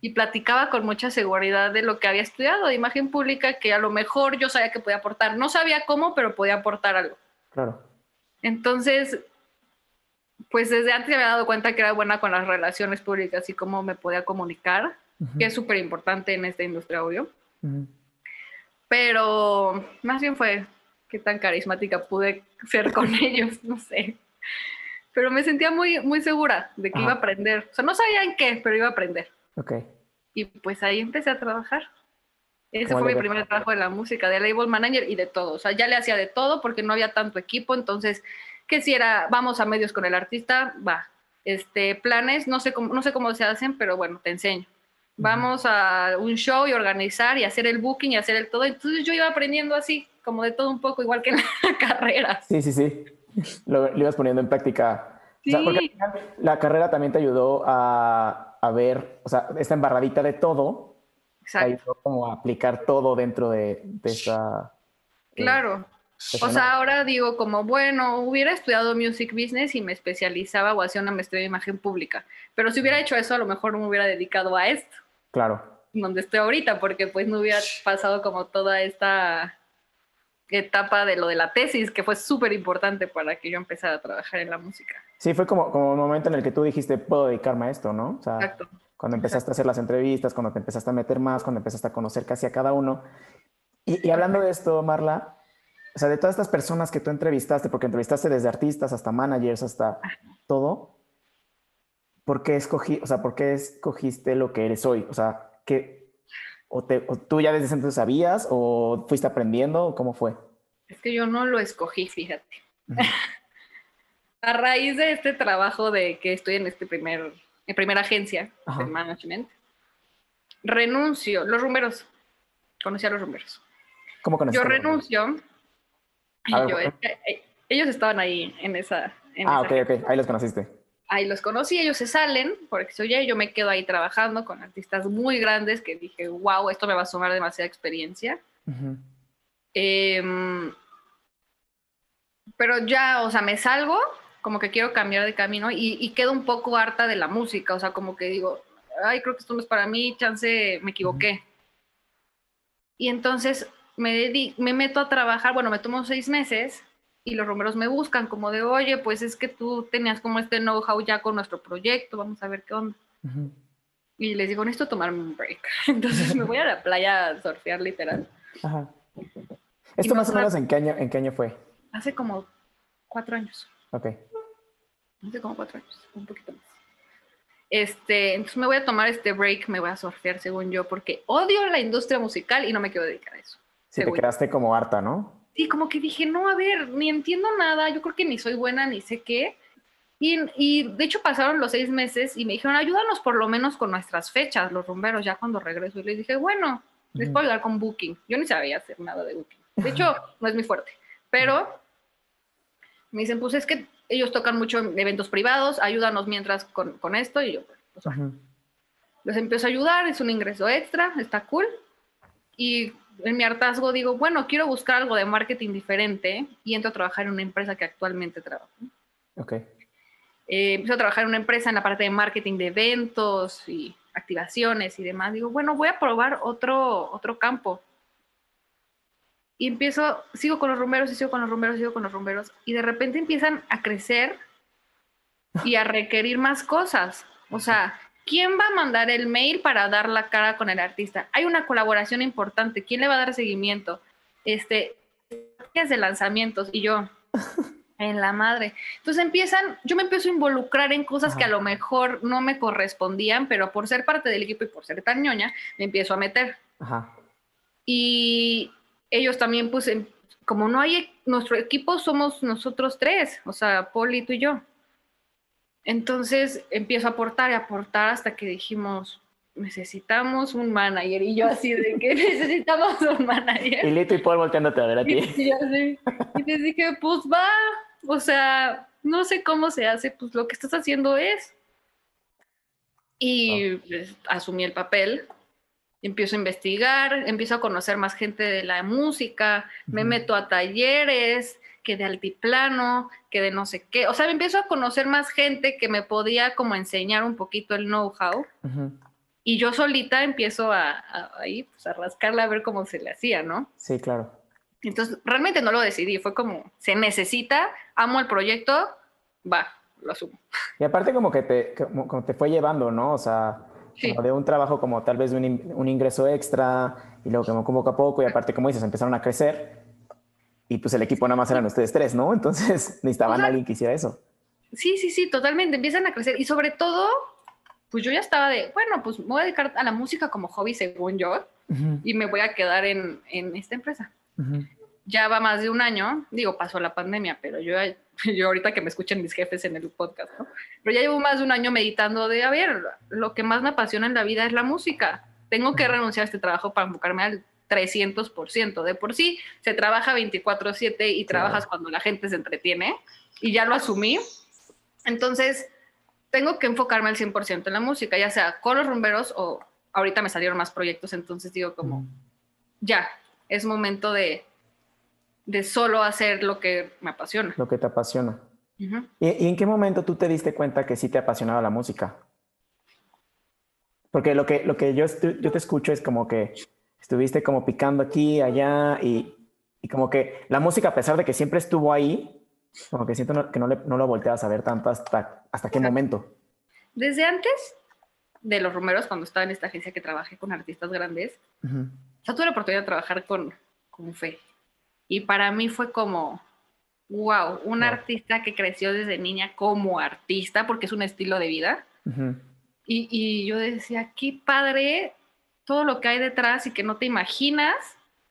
y platicaba con mucha seguridad de lo que había estudiado, de imagen pública, que a lo mejor yo sabía que podía aportar. No sabía cómo, pero podía aportar algo. Claro. Entonces, pues desde antes me había dado cuenta que era buena con las relaciones públicas y cómo me podía comunicar, que es súper importante en esta industria, obvio. Pero más bien fue qué tan carismática pude ser con ellos, no sé pero me sentía muy, muy segura de que iba a aprender. O sea, no sabía en qué, pero iba a aprender. Ok. Y pues ahí empecé a trabajar. Ese fue mi primer trabajo de la música, de label manager y de todo. O sea, ya le hacía de todo porque no había tanto equipo. Entonces, que si era, vamos a medios con el artista, va. Este, planes, no sé cómo, no sé cómo se hacen, pero bueno, te enseño. Vamos a un show y organizar y hacer el booking y hacer el todo. Entonces yo iba aprendiendo así, como de todo un poco, igual que en la carrera. Sí, sí, sí. Lo, ibas poniendo en práctica. porque la carrera también te ayudó a, a, ver, o sea, esta embarradita de todo, Exacto. ayudó como a aplicar todo dentro de, de esa... Eh, claro. o sea, ahora digo como, bueno, hubiera estudiado music business y me especializaba o hacía una maestría de imagen pública, pero si hubiera hecho eso, a lo mejor me hubiera dedicado a esto. Claro. Donde estoy ahorita, porque pues no hubiera pasado como toda esta etapa de lo de la tesis, que fue súper importante para que yo empezara a trabajar en la música. Sí, fue como, como un momento en el que tú dijiste, puedo dedicarme a esto, ¿no? O sea, Exacto. Cuando empezaste a hacer las entrevistas, cuando te empezaste a meter más, cuando empezaste a conocer casi a cada uno. Y, hablando de esto, Marla, o sea, de todas estas personas que tú entrevistaste, porque entrevistaste desde artistas hasta managers, hasta todo, ¿por qué escogí, o sea, por qué escogiste lo que eres hoy? O sea, ¿qué, ¿O, tú ya desde entonces sabías o fuiste aprendiendo? ¿Cómo fue? Es que yo no lo escogí, fíjate. a raíz de este trabajo de que estoy en este primer, en primera agencia de management, renuncio, los rumberos, conocí a los rumberos. ¿Cómo conociste? Yo renuncio. Eh, ellos estaban ahí en esa. ah, ok, ok, ahí los conociste ahí los conocí, ellos se salen, porque oye, yo me quedo ahí trabajando con artistas muy grandes que dije, wow, esto me va a sumar demasiada experiencia. Em, pero ya, o sea, me salgo, como que quiero cambiar de camino y, quedo un poco harta de la música, o sea, como que digo, ay, creo que esto no es para mí, chance, me equivoqué. Y entonces me, me meto a trabajar, bueno, me tomo seis meses y los romeros me buscan como de, oye, pues es que tú tenías como este know-how ya con nuestro proyecto, vamos a ver qué onda. y les digo, necesito tomarme un break. Entonces me voy a la playa a surfear literal. Ajá. ¿Esto más o menos en qué, año, en qué año fue? Hace como cuatro años. Ok. Hace como cuatro años, un poquito más. Este, entonces me voy a tomar este break, me voy a surfear según yo, porque odio la industria musical y no me quiero dedicar a eso. Sí, te quedaste como harta, ¿no? Sí, como que dije, no, a ver, ni entiendo nada, yo creo que ni soy buena, ni sé qué. Y, de hecho pasaron los seis meses y me dijeron, ayúdanos por lo menos con nuestras fechas, los rumberos, ya cuando regreso. Y les dije, bueno, les puedo ayudar con Booking. Yo ni sabía hacer nada de Booking. De hecho, no es muy fuerte. Pero me dicen, pues es que ellos tocan mucho en eventos privados, ayúdanos mientras con, con esto. Y yo, pues Les empiezo a ayudar, es un ingreso extra, está cool. Y en mi hartazgo digo, bueno, quiero buscar algo de marketing diferente y entro a trabajar en una empresa que actualmente trabajo. Ok eh, empiezo a trabajar en una empresa en la parte de marketing de eventos y activaciones y demás. Digo, bueno, voy a probar otro, otro campo. Y empiezo, sigo con los rumberos y sigo con los rumberos, sigo con los rumberos. Y de repente empiezan a crecer y a requerir más cosas. O sea, ¿quién va a mandar el mail para dar la cara con el artista? Hay una colaboración importante. ¿Quién le va a dar seguimiento? Este, de lanzamientos. Y yo, en la madre. Entonces empiezan, yo me empiezo a involucrar en cosas que a lo mejor no me correspondían, pero por ser parte del equipo y por ser tan ñoña, me empiezo a meter. Ajá. Y ellos también, pues, em, como no hay, nuestro equipo somos nosotros tres, o sea, Poli, tú y yo. Entonces empiezo a aportar y aportar hasta que dijimos, necesitamos un manager. Y yo así de que necesitamos un manager. Y Lito y Paul volteándote a ver a ti. Y, así, y les dije, pues va, o sea, no sé cómo se hace, pues lo que estás haciendo es. Y pues, asumí el papel, empiezo a investigar, empiezo a conocer más gente de la música, me meto a talleres, que de altiplano, que de no sé qué. O sea, me empiezo a conocer más gente que me podía como enseñar un poquito el know-how. Y yo solita empiezo a, a, ahí, pues, a rascarla a ver cómo se le hacía, ¿no? Sí, claro. Entonces, realmente no lo decidí, fue como, se necesita, amo el proyecto, va, lo asumo. Y aparte como que te, como, te fue llevando, ¿no? O sea, de un trabajo como tal vez de un, ingreso extra y luego como poco a poco y aparte como dices, empezaron a crecer y pues el equipo nada más eran ustedes tres, ¿no? Entonces necesitaban a alguien que hiciera eso. Sí, sí, sí, totalmente, empiezan a crecer y sobre todo, pues yo ya estaba de, bueno, pues me voy a dedicar a la música como hobby según yo y me voy a quedar en, en esta empresa. Ya va más de un año, digo, pasó la pandemia, pero yo, yo ahorita que me escuchen mis jefes en el podcast, ¿no? Pero ya llevo más de un año meditando de, a ver, lo que más me apasiona en la vida es la música. Tengo que renunciar a este trabajo para enfocarme al 300%. De por sí, se trabaja 24/7 y trabajas cuando la gente se entretiene y ya lo asumí. Entonces, tengo que enfocarme al 100% en la música, ya sea con los rumberos o ahorita me salieron más proyectos, entonces digo como, ya, es momento de, de solo hacer lo que me apasiona. Lo que te apasiona. ¿Y, en qué momento tú te diste cuenta que sí te apasionaba la música? Porque lo que, lo que yo, yo te escucho es como que estuviste como picando aquí, allá, y, y, como que la música, a pesar de que siempre estuvo ahí, como que siento que no, le, no lo volteabas a ver tanto hasta, hasta qué momento. Desde antes de los rumeros, cuando estaba en esta agencia que trabajé con artistas grandes, ya tuve la oportunidad de trabajar con, con Fe. Y para mí fue como, wow, un artista que creció desde niña como artista, porque es un estilo de vida. y, y, yo decía, qué padre todo lo que hay detrás y que no te imaginas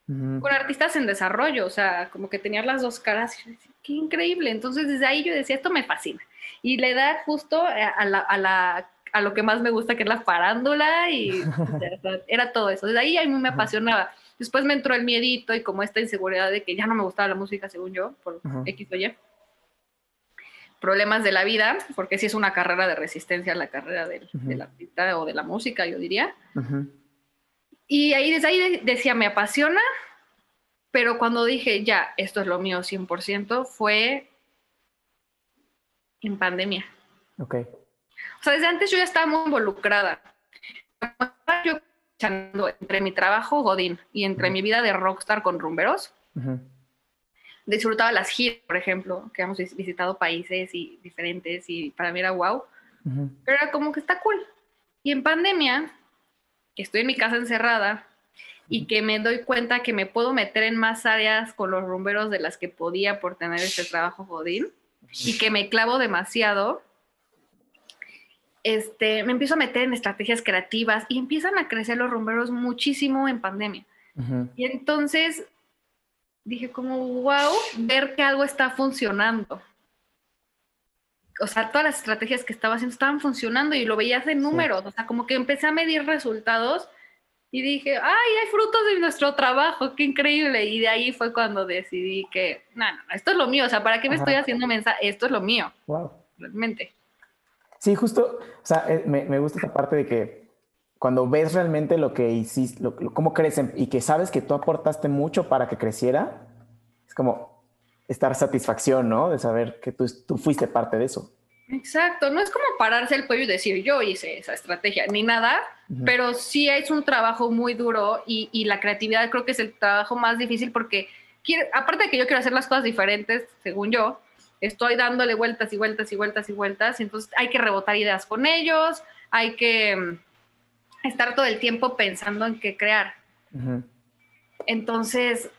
con artistas en desarrollo. O sea, como que tenías las dos caras. Y decía, qué increíble. Entonces, desde ahí yo decía, esto me fascina. Y le da justo a la, a la a lo que más me gusta, que es la farándula, y era todo eso. Desde ahí a mí me apasionaba. Después me entró el miedito y como esta inseguridad de que ya no me gustaba la música, según yo, por X o Y. Problemas de la vida, porque sí es una carrera de resistencia la carrera del, artista o de la música, yo diría. Y ahí desde ahí decía, me apasiona, pero cuando dije, ya, esto es lo mío 100%, fue en pandemia. Ok. O sea, desde antes yo ya estaba muy involucrada. Yo entre mi trabajo Godín y entre mi vida de rockstar con rumberos, disfrutaba las giras, por ejemplo, que hemos visitado países y diferentes y para mí era wow. Pero era como que está cool. Y en pandemia, que estoy en mi casa encerrada y que me doy cuenta que me puedo meter en más áreas con los rumberos de las que podía por tener este trabajo jodín y que me clavo demasiado, este, me empiezo a meter en estrategias creativas y empiezan a crecer los rumberos muchísimo en pandemia. Y entonces dije como, wow, ver que algo está funcionando. O sea, todas las estrategias que estaba haciendo estaban funcionando y lo veías en números. O sea, como que empecé a medir resultados y dije, ay, hay frutos de nuestro trabajo, qué increíble. Y de ahí fue cuando decidí que, no, no, esto es lo mío. O sea, ¿para qué me estoy haciendo mensaje? Esto es lo mío. Wow. Realmente. Sí, justo, o sea, eh, me, me gusta esta parte de que cuando ves realmente lo que hiciste, cómo crecen y que sabes que tú aportaste mucho para que creciera, es como estar satisfacción, ¿no? De saber que tú, tú fuiste parte de eso. Exacto, no es como pararse el cuello y decir yo hice esa estrategia, ni nada, pero sí es un trabajo muy duro y, y, la creatividad creo que es el trabajo más difícil porque, aparte de que yo quiero hacer las cosas diferentes, según yo, estoy dándole vueltas y vueltas y vueltas y vueltas, entonces hay que rebotar ideas con ellos, hay que estar todo el tiempo pensando en qué crear. Entonces,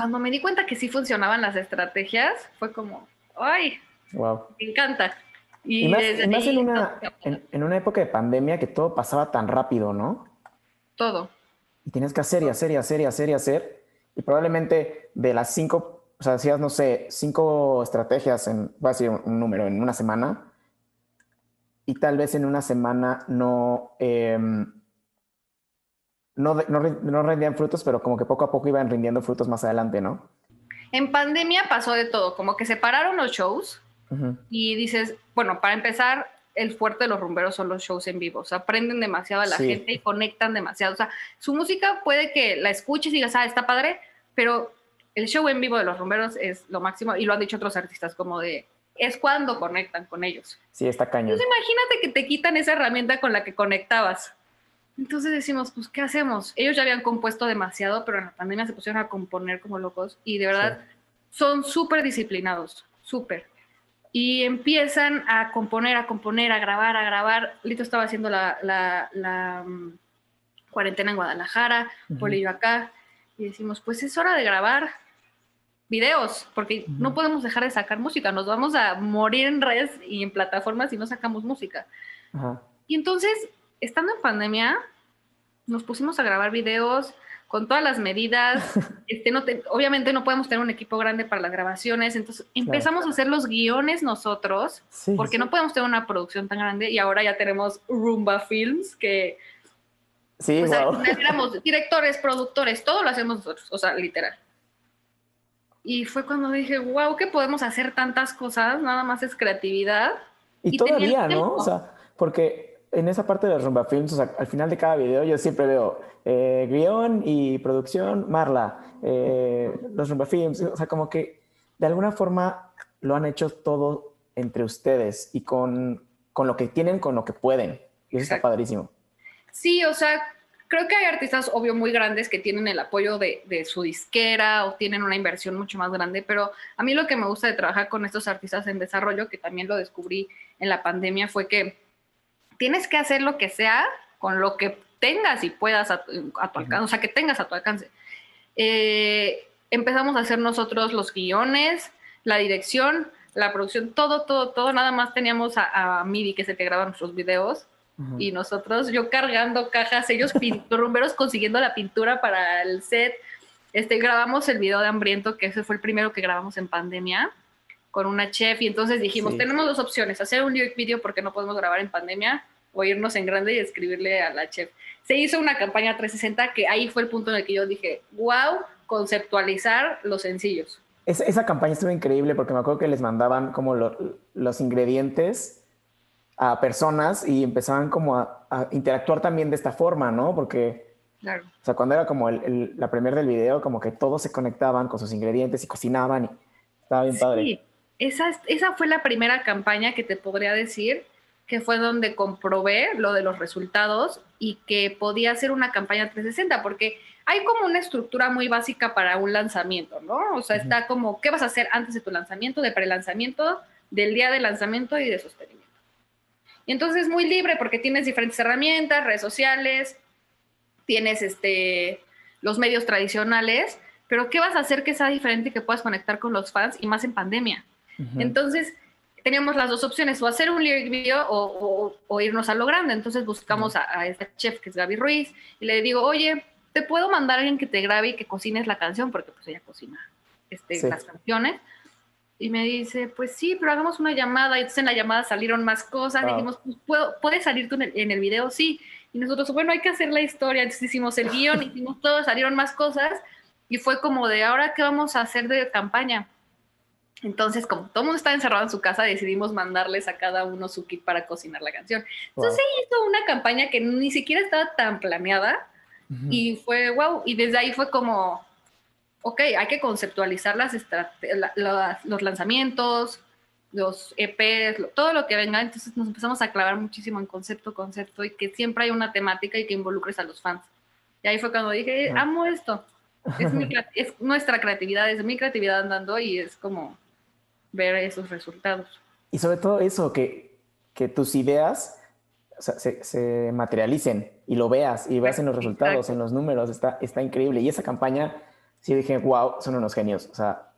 cuando me di cuenta que sí funcionaban las estrategias, fue como, ¡ay! Wow. Me encanta. Y, más, en, una, en, una época de pandemia que todo pasaba tan rápido, ¿no? Todo. Y tienes que hacer y hacer y hacer y hacer y hacer. Y probablemente de las cinco, o sea, hacías, no sé, cinco estrategias en, voy a decir un, número, en una semana. Y tal vez en una semana no, em, no, no, rendían frutos, pero como que poco a poco iban rindiendo frutos más adelante, ¿no? En pandemia pasó de todo, como que separaron los shows y dices, bueno, para empezar, el fuerte de los rumberos son los shows en vivo, o sea, aprenden demasiado a la gente y conectan demasiado, o sea, su música puede que la escuches y digas, ah, está padre, pero el show en vivo de los rumberos es lo máximo y lo han dicho otros artistas como de, es cuando conectan con ellos. Sí, está cañón. Entonces imagínate que te quitan esa herramienta con la que conectabas. Entonces decimos, pues, ¿qué hacemos? Ellos ya habían compuesto demasiado, pero en la pandemia se pusieron a componer como locos y de verdad son súper disciplinados, súper. Y empiezan a componer, a componer, a grabar, a grabar. Lito estaba haciendo la, la, mm, cuarentena en Guadalajara, Polillo acá, y decimos, pues es hora de grabar videos, porque no podemos dejar de sacar música, nos vamos a morir en redes y en plataformas si no sacamos música. Y entonces estando en pandemia, nos pusimos a grabar videos con todas las medidas. Este, no obviamente no podemos tener un equipo grande para las grabaciones, entonces empezamos a hacer los guiones nosotros, porque no podemos tener una producción tan grande y ahora ya tenemos Rumba Films que... Sí, wow. éramos directores, productores, todo lo hacemos nosotros, o sea, literal. Y fue cuando dije, wow, que podemos hacer tantas cosas, nada más es creatividad. Y, todavía, ¿no? O sea, porque en esa parte de los Rumba Films, o sea, al final de cada video yo siempre veo eh, guion y producción, Marla, eh, los Rumba Films, o sea, como que de alguna forma lo han hecho todo entre ustedes y con, con lo que tienen, con lo que pueden. Y eso está padrísimo. Sí, o sea, creo que hay artistas, obvio, muy grandes que tienen el apoyo de, de, su disquera o tienen una inversión mucho más grande, pero a mí lo que me gusta de trabajar con estos artistas en desarrollo, que también lo descubrí en la pandemia, fue que tienes que hacer lo que sea con lo que tengas y puedas a, tu alcance, o sea, que tengas a tu alcance. Eh, empezamos a hacer nosotros los guiones, la dirección, la producción, todo, todo, todo. Nada más teníamos a, Midi, que es el que graba nuestros videos, y nosotros, yo cargando cajas, ellos rumberos consiguiendo la pintura para el set. Este, grabamos el video de Hambriento, que ese fue el primero que grabamos en pandemia con una chef y entonces dijimos, tenemos dos opciones, hacer un lyric video porque no podemos grabar en pandemia o irnos en grande y escribirle a la chef. Se hizo una campaña 360 que ahí fue el punto en el que yo dije, wow, conceptualizar los sencillos. esa campaña estuvo increíble porque me acuerdo que les mandaban como los ingredientes a personas y empezaban como a, interactuar también de esta forma, ¿no? Porque, claro. o sea, cuando era como la primera del video, como que todos se conectaban con sus ingredientes y cocinaban y estaba bien padre esa, esa fue la primera campaña que te podría decir que fue donde comprobé lo de los resultados y que podía ser una campaña 360, porque hay como una estructura muy básica para un lanzamiento, ¿no? O sea, está como, ¿qué vas a hacer antes de tu lanzamiento, de prelanzamiento, del día de lanzamiento y de sostenimiento? Y entonces es muy libre porque tienes diferentes herramientas, redes sociales, tienes este, los medios tradicionales, pero ¿qué vas a hacer que sea diferente y que puedas conectar con los fans y más en pandemia? Entonces, teníamos las dos opciones, o hacer un lyric video o, irnos a lo grande. Entonces buscamos a, este chef que es Gaby Ruiz y le digo, oye, ¿te puedo mandar a alguien que te grabe y que cocines la canción? Porque pues ella cocina este, las canciones. Y me dice, pues sí, pero hagamos una llamada. Y entonces en la llamada salieron más cosas. Dijimos, pues, ¿puedo, ¿puedes salir tú en el, en el video? Sí. Y nosotros, bueno, hay que hacer la historia. Entonces hicimos el guion, hicimos todo, salieron más cosas. Y fue como de, ¿ahora qué vamos a hacer de campaña? Entonces, como todo el mundo estaba encerrado en su casa, decidimos mandarles a cada uno su kit para cocinar la canción. Entonces se hizo una campaña que ni siquiera estaba tan planeada y fue wow. Y desde ahí fue como, ok, hay que conceptualizar las los lanzamientos, los EPs, todo lo que venga. Entonces nos empezamos a clavar muchísimo en concepto, concepto y que siempre hay una temática y que involucres a los fans. Y ahí fue cuando dije, amo esto. Es, es nuestra creatividad, es mi creatividad andando y es como ver esos resultados. Y sobre todo eso, que, que tus ideas se, se, materialicen y lo veas y veas en los resultados, en los números, está, está increíble. Y esa campaña, sí dije, wow, son unos genios. O sea,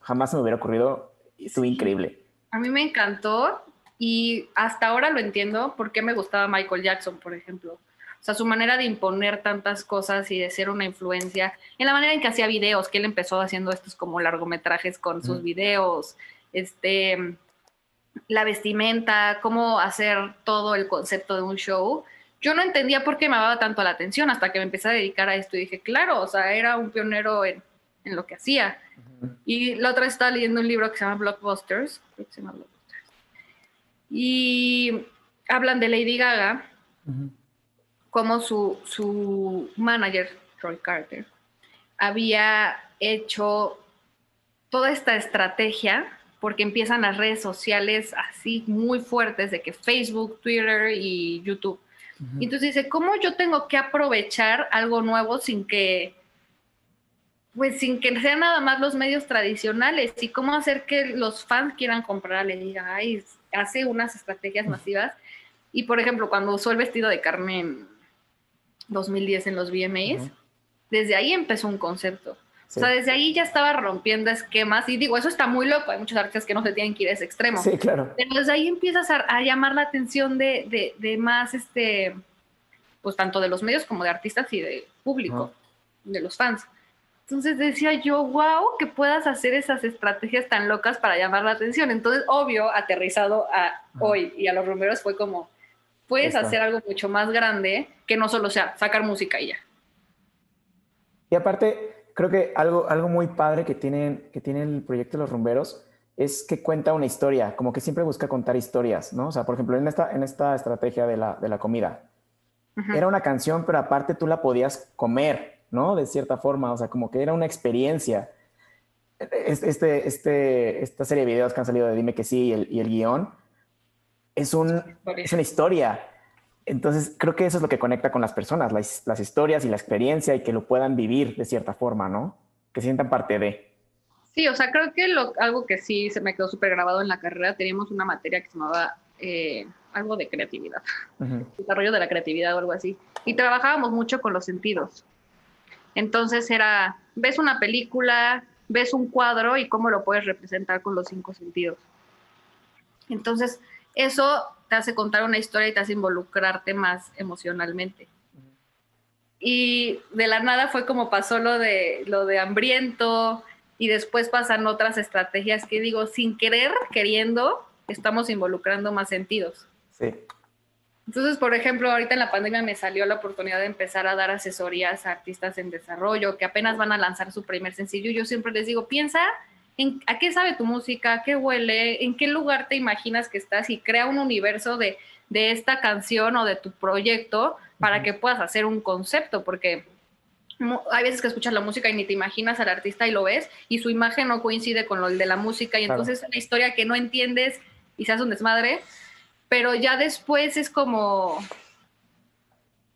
jamás se me hubiera ocurrido, estuvo increíble. A mí me encantó y hasta ahora lo entiendo por qué me gustaba Michael Jackson, por ejemplo. O sea, su manera de imponer tantas cosas y de ser una influencia, en la manera en que hacía videos, que él empezó haciendo estos como largometrajes con sus videos, este, la vestimenta, cómo hacer todo el concepto de un show. Yo no entendía por qué me daba tanto la atención hasta que me empecé a dedicar a esto y dije, claro, o sea, era un pionero en, en lo que hacía. Y la otra vez estaba leyendo un libro que se llama Blockbusters, creo que se llama Blockbusters, y hablan de Lady Gaga como su, su manager, Troy Carter, había hecho toda esta estrategia porque empiezan las redes sociales así muy fuertes de que Facebook, Twitter y YouTube. Entonces dice, ¿cómo yo tengo que aprovechar algo nuevo sin que, pues sin que sean nada más los medios tradicionales? Y cómo hacer que los fans quieran comprar, le diga, ay, hace unas estrategias masivas. Y por ejemplo, cuando usó el vestido de Carmen 2010 en los VMAs, desde ahí empezó un concepto. O sea, desde ahí ya estaba rompiendo esquemas y digo, eso está muy loco, hay muchos artistas que no se tienen que ir a ese extremo. Sí, claro. Pero desde ahí empiezas a, llamar la atención de, de, más, este, pues tanto de los medios como de artistas y de público, de los fans. Entonces decía yo, wow, que puedas hacer esas estrategias tan locas para llamar la atención. Entonces, obvio, aterrizado a hoy y a los rumberos fue como, puedes hacer algo mucho más grande que no solo sea sacar música y ya. Y aparte, creo que algo, algo muy padre que tiene, que tiene el proyecto de los rumberos es que cuenta una historia, como que siempre busca contar historias, ¿no? O sea, por ejemplo, en esta, en esta estrategia de la, de la comida, era una canción, pero aparte tú la podías comer, ¿no? De cierta forma, o sea, como que era una experiencia. Este, este, esta serie de videos que han salido de Dime que sí y el, y el guion, es, un, es una historia. Entonces, creo que eso es lo que conecta con las personas, las, historias y la experiencia y que lo puedan vivir de cierta forma, ¿no? Que sientan parte de. Sí, o sea, creo que lo, algo que sí se me quedó súper grabado en la carrera, teníamos una materia que se llamaba eh, algo de creatividad, desarrollo de la creatividad o algo así. Y trabajábamos mucho con los sentidos. Entonces era, ves una película, ves un cuadro y cómo lo puedes representar con los cinco sentidos. Entonces, eso te hace contar una historia y te hace involucrarte más emocionalmente. Y de la nada fue como pasó lo de, lo de hambriento y después pasan otras estrategias que digo, sin querer, queriendo, estamos involucrando más sentidos. Sí. Entonces, por ejemplo, ahorita en la pandemia me salió la oportunidad de empezar a dar asesorías a artistas en desarrollo que apenas van a lanzar su primer sencillo. Yo siempre les digo, piensa a qué sabe tu música, qué huele, en qué lugar te imaginas que estás y crea un universo de, esta canción o de tu proyecto para que puedas hacer un concepto, porque hay veces que escuchas la música y ni te imaginas al artista y lo ves y su imagen no coincide con lo de la música y entonces es una historia que no entiendes y se hace un desmadre, pero ya después es como,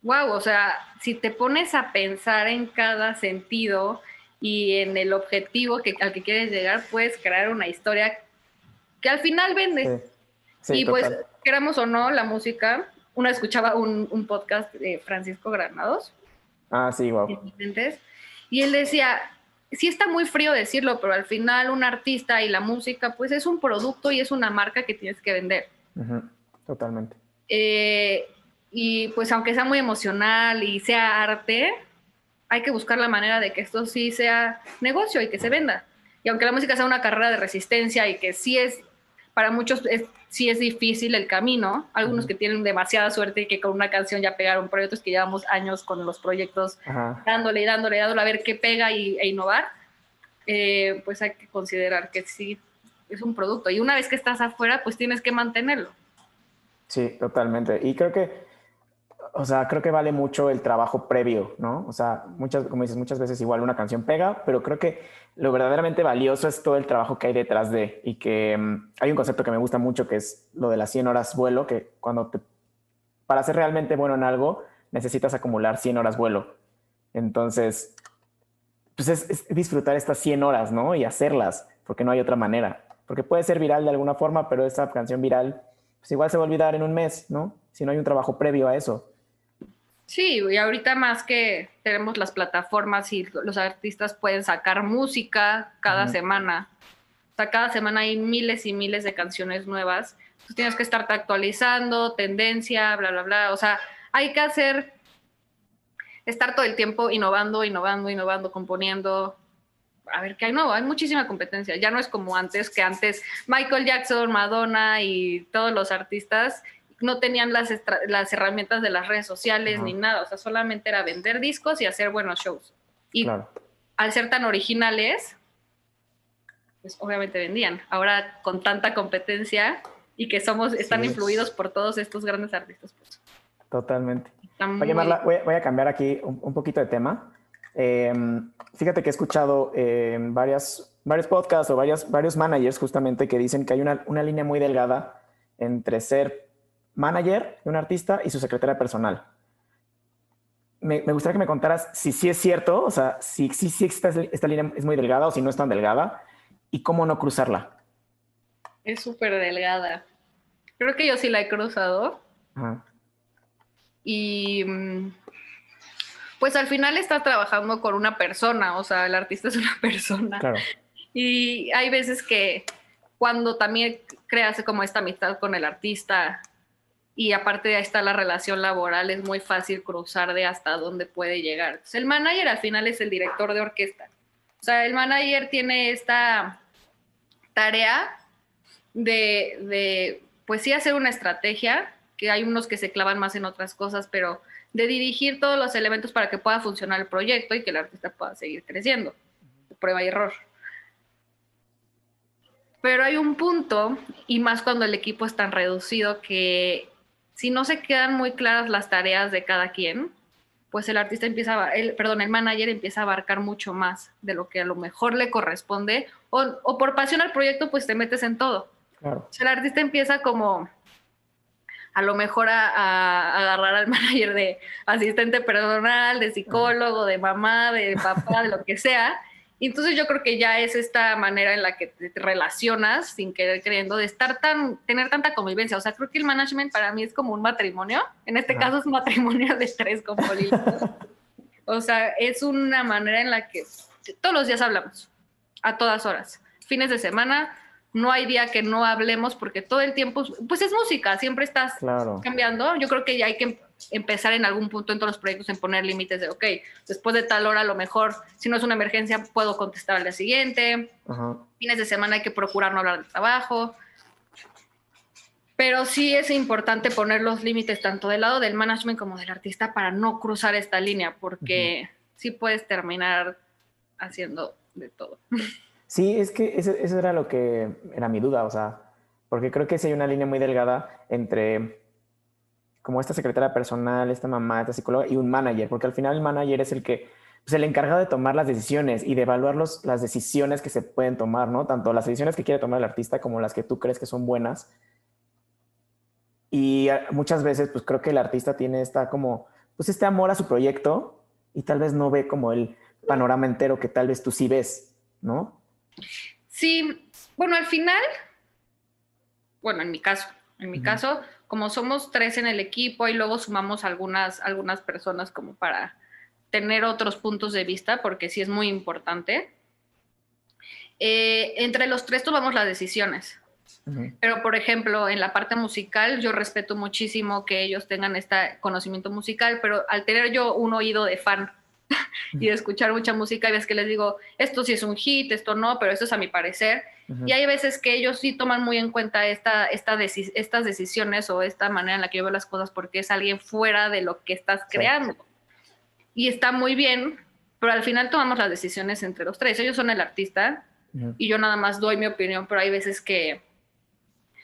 wow, o sea, si te pones a pensar en cada sentido y en el objetivo que, al que quieres llegar, puedes crear una historia que al final vende. y pues queramos o no, la música, una escuchaba un, podcast de Francisco Granados. Ah, sí, wow. Y él decía, sí está muy frío decirlo, pero al final un artista y la música, pues es un producto y es una marca que tienes que vender. Totalmente. Eh, y pues aunque sea muy emocional y sea arte, hay que buscar la manera de que esto sí sea negocio y que se venda. Y aunque la música sea una carrera de resistencia y que sí es, para muchos es, sí es difícil el camino, algunos que tienen demasiada suerte y que con una canción ya pegaron proyectos que llevamos años con los proyectos dándole y dándole, dándole a ver qué pega y, e innovar, eh, pues hay que considerar que sí es un producto. Y una vez que estás afuera, pues tienes que mantenerlo. Sí, totalmente. Y creo que o sea, creo que vale mucho el trabajo previo, ¿no? O sea, muchas, como dices, muchas veces igual una canción pega, pero creo que lo verdaderamente valioso es todo el trabajo que hay detrás de y que mm, hay un concepto que me gusta mucho que es lo de las 100 horas vuelo, que cuando te, para ser realmente bueno en algo necesitas acumular 100 horas vuelo. Entonces, pues es, es disfrutar estas 100 horas, ¿no? Y hacerlas, porque no hay otra manera. Porque puede ser viral de alguna forma, pero esa canción viral, pues igual se va a olvidar en un mes, ¿no? Si no hay un trabajo previo a eso. Sí, y ahorita más que tenemos las plataformas y los artistas pueden sacar música cada semana. O sea, cada semana hay miles y miles de canciones nuevas. Tú tienes que estarte actualizando, tendencia, bla, bla, bla. O sea, hay que hacer, estar todo el tiempo innovando, innovando, innovando, componiendo. A ver qué hay nuevo. Hay muchísima competencia. Ya no es como antes, que antes Michael Jackson, Madonna y todos los artistas no tenían las, las herramientas de las redes sociales ni nada, o sea, solamente era vender discos y hacer buenos shows. Y al ser tan originales, pues obviamente vendían. Ahora con tanta competencia y que somos, están influidos por todos estos grandes artistas. Pues. Totalmente. Voy, a cambiar aquí un, poquito de tema. Em, fíjate que he escuchado em, varias, varios podcasts o varias, varios managers justamente que dicen que hay una, una línea muy delgada entre ser manager de un artista y su secretaria personal. Me, gustaría que me contaras si sí es cierto, o sea, si, si, si esta, esta línea es muy delgada o si no es tan delgada y cómo no cruzarla. Es súper delgada. Creo que yo sí la he cruzado. Y mm, pues al final estás trabajando con una persona, o sea, el artista es una persona. Claro. Y hay veces que cuando también creas como esta amistad con el artista y aparte ahí está la relación laboral, es muy fácil cruzar de hasta dónde puede llegar. el manager al final es el director de orquesta. O sea, el manager tiene esta tarea de, de, pues sí, hacer una estrategia, que hay unos que se clavan más en otras cosas, pero de dirigir todos los elementos para que pueda funcionar el proyecto y que el artista pueda seguir creciendo. Prueba y error. Pero hay un punto, y más cuando el equipo es tan reducido, que si no se quedan muy claras las tareas de cada quien, pues el artista empieza, el, perdón, el manager empieza a abarcar mucho más de lo que a lo mejor le corresponde, o, por pasión al proyecto, pues te metes en todo. Claro. el artista empieza como a lo mejor a, agarrar al manager de asistente personal, de psicólogo, de mamá, de papá, de lo que sea, entonces yo creo que ya es esta manera en la que te relacionas sin querer creyendo, de estar tan, tener tanta convivencia. O sea, creo que el management para mí es como un matrimonio. En este caso es un matrimonio de tres con o sea, es una manera en la que todos los días hablamos, a todas horas. Fines de semana, no hay día que no hablemos porque todo el tiempo, pues es música, siempre estás cambiando. Yo creo que ya hay que empezar en algún punto en todos los proyectos en poner límites de, ok, después de tal hora a lo mejor, si no es una emergencia, puedo contestar al día siguiente. Fines de semana hay que procurar no hablar de trabajo. Pero sí es importante poner los límites tanto del lado del management como del artista para no cruzar esta línea, porque sí puedes terminar haciendo de todo. Sí, es que eso, eso era lo que era mi duda, o sea, porque creo que sí hay una línea muy delgada entre como esta secretaria personal, esta mamá, esta psicóloga y un manager, porque al final el manager es el que, pues el encargado de tomar las decisiones y de evaluar los, las decisiones que se pueden tomar, ¿no? Tanto las decisiones que quiere tomar el artista como las que tú crees que son buenas. Y muchas veces, pues creo que el artista tiene esta como, pues este amor a su proyecto y tal vez no ve como el panorama entero que tal vez tú sí ves, ¿no? Sí, bueno, al final, bueno, en mi caso, en mi caso, como somos tres en el equipo y luego sumamos algunas, algunas personas como para tener otros puntos de vista, porque sí es muy importante. Eh, entre los tres tomamos las decisiones. Pero, por ejemplo, en la parte musical, yo respeto muchísimo que ellos tengan este conocimiento musical, pero al tener yo un oído de fan y de escuchar mucha música, hay veces que les digo, esto sí es un hit, esto no, pero esto es a mi parecer. Y hay veces que ellos sí toman muy en cuenta esta, esta estas decisiones o esta manera en la que yo veo las cosas porque es alguien fuera de lo que estás creando. Y está muy bien, pero al final tomamos las decisiones entre los tres. Ellos son el artista y yo nada más doy mi opinión, pero hay veces que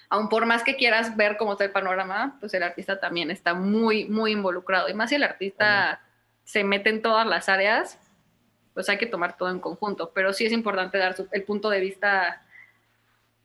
aun por más que quieras ver cómo está el panorama, pues el artista también está muy, muy involucrado. Y más si el artista se mete en todas las áreas, pues hay que tomar todo en conjunto. Pero sí es importante dar el punto de vista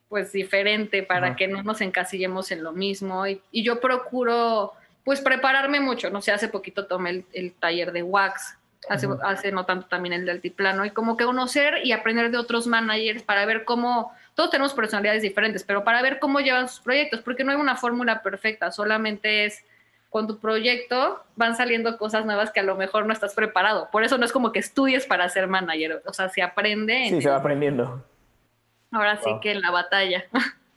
pues diferente para que no nos encasillemos en lo mismo. Y, yo procuro pues prepararme mucho. No sé, hace poquito tomé el, taller de wax, hace, hace no tanto también el de altiplano, y como que conocer y aprender de otros managers para ver cómo todos tenemos personalidades diferentes, pero para ver cómo llevan sus proyectos, porque no hay una fórmula perfecta, solamente es con tu proyecto van saliendo cosas nuevas que a lo mejor no estás preparado. Por eso no es como que estudies para ser manager, o sea, se aprende. Sí, se va aprendiendo. Ahora sí que en la batalla.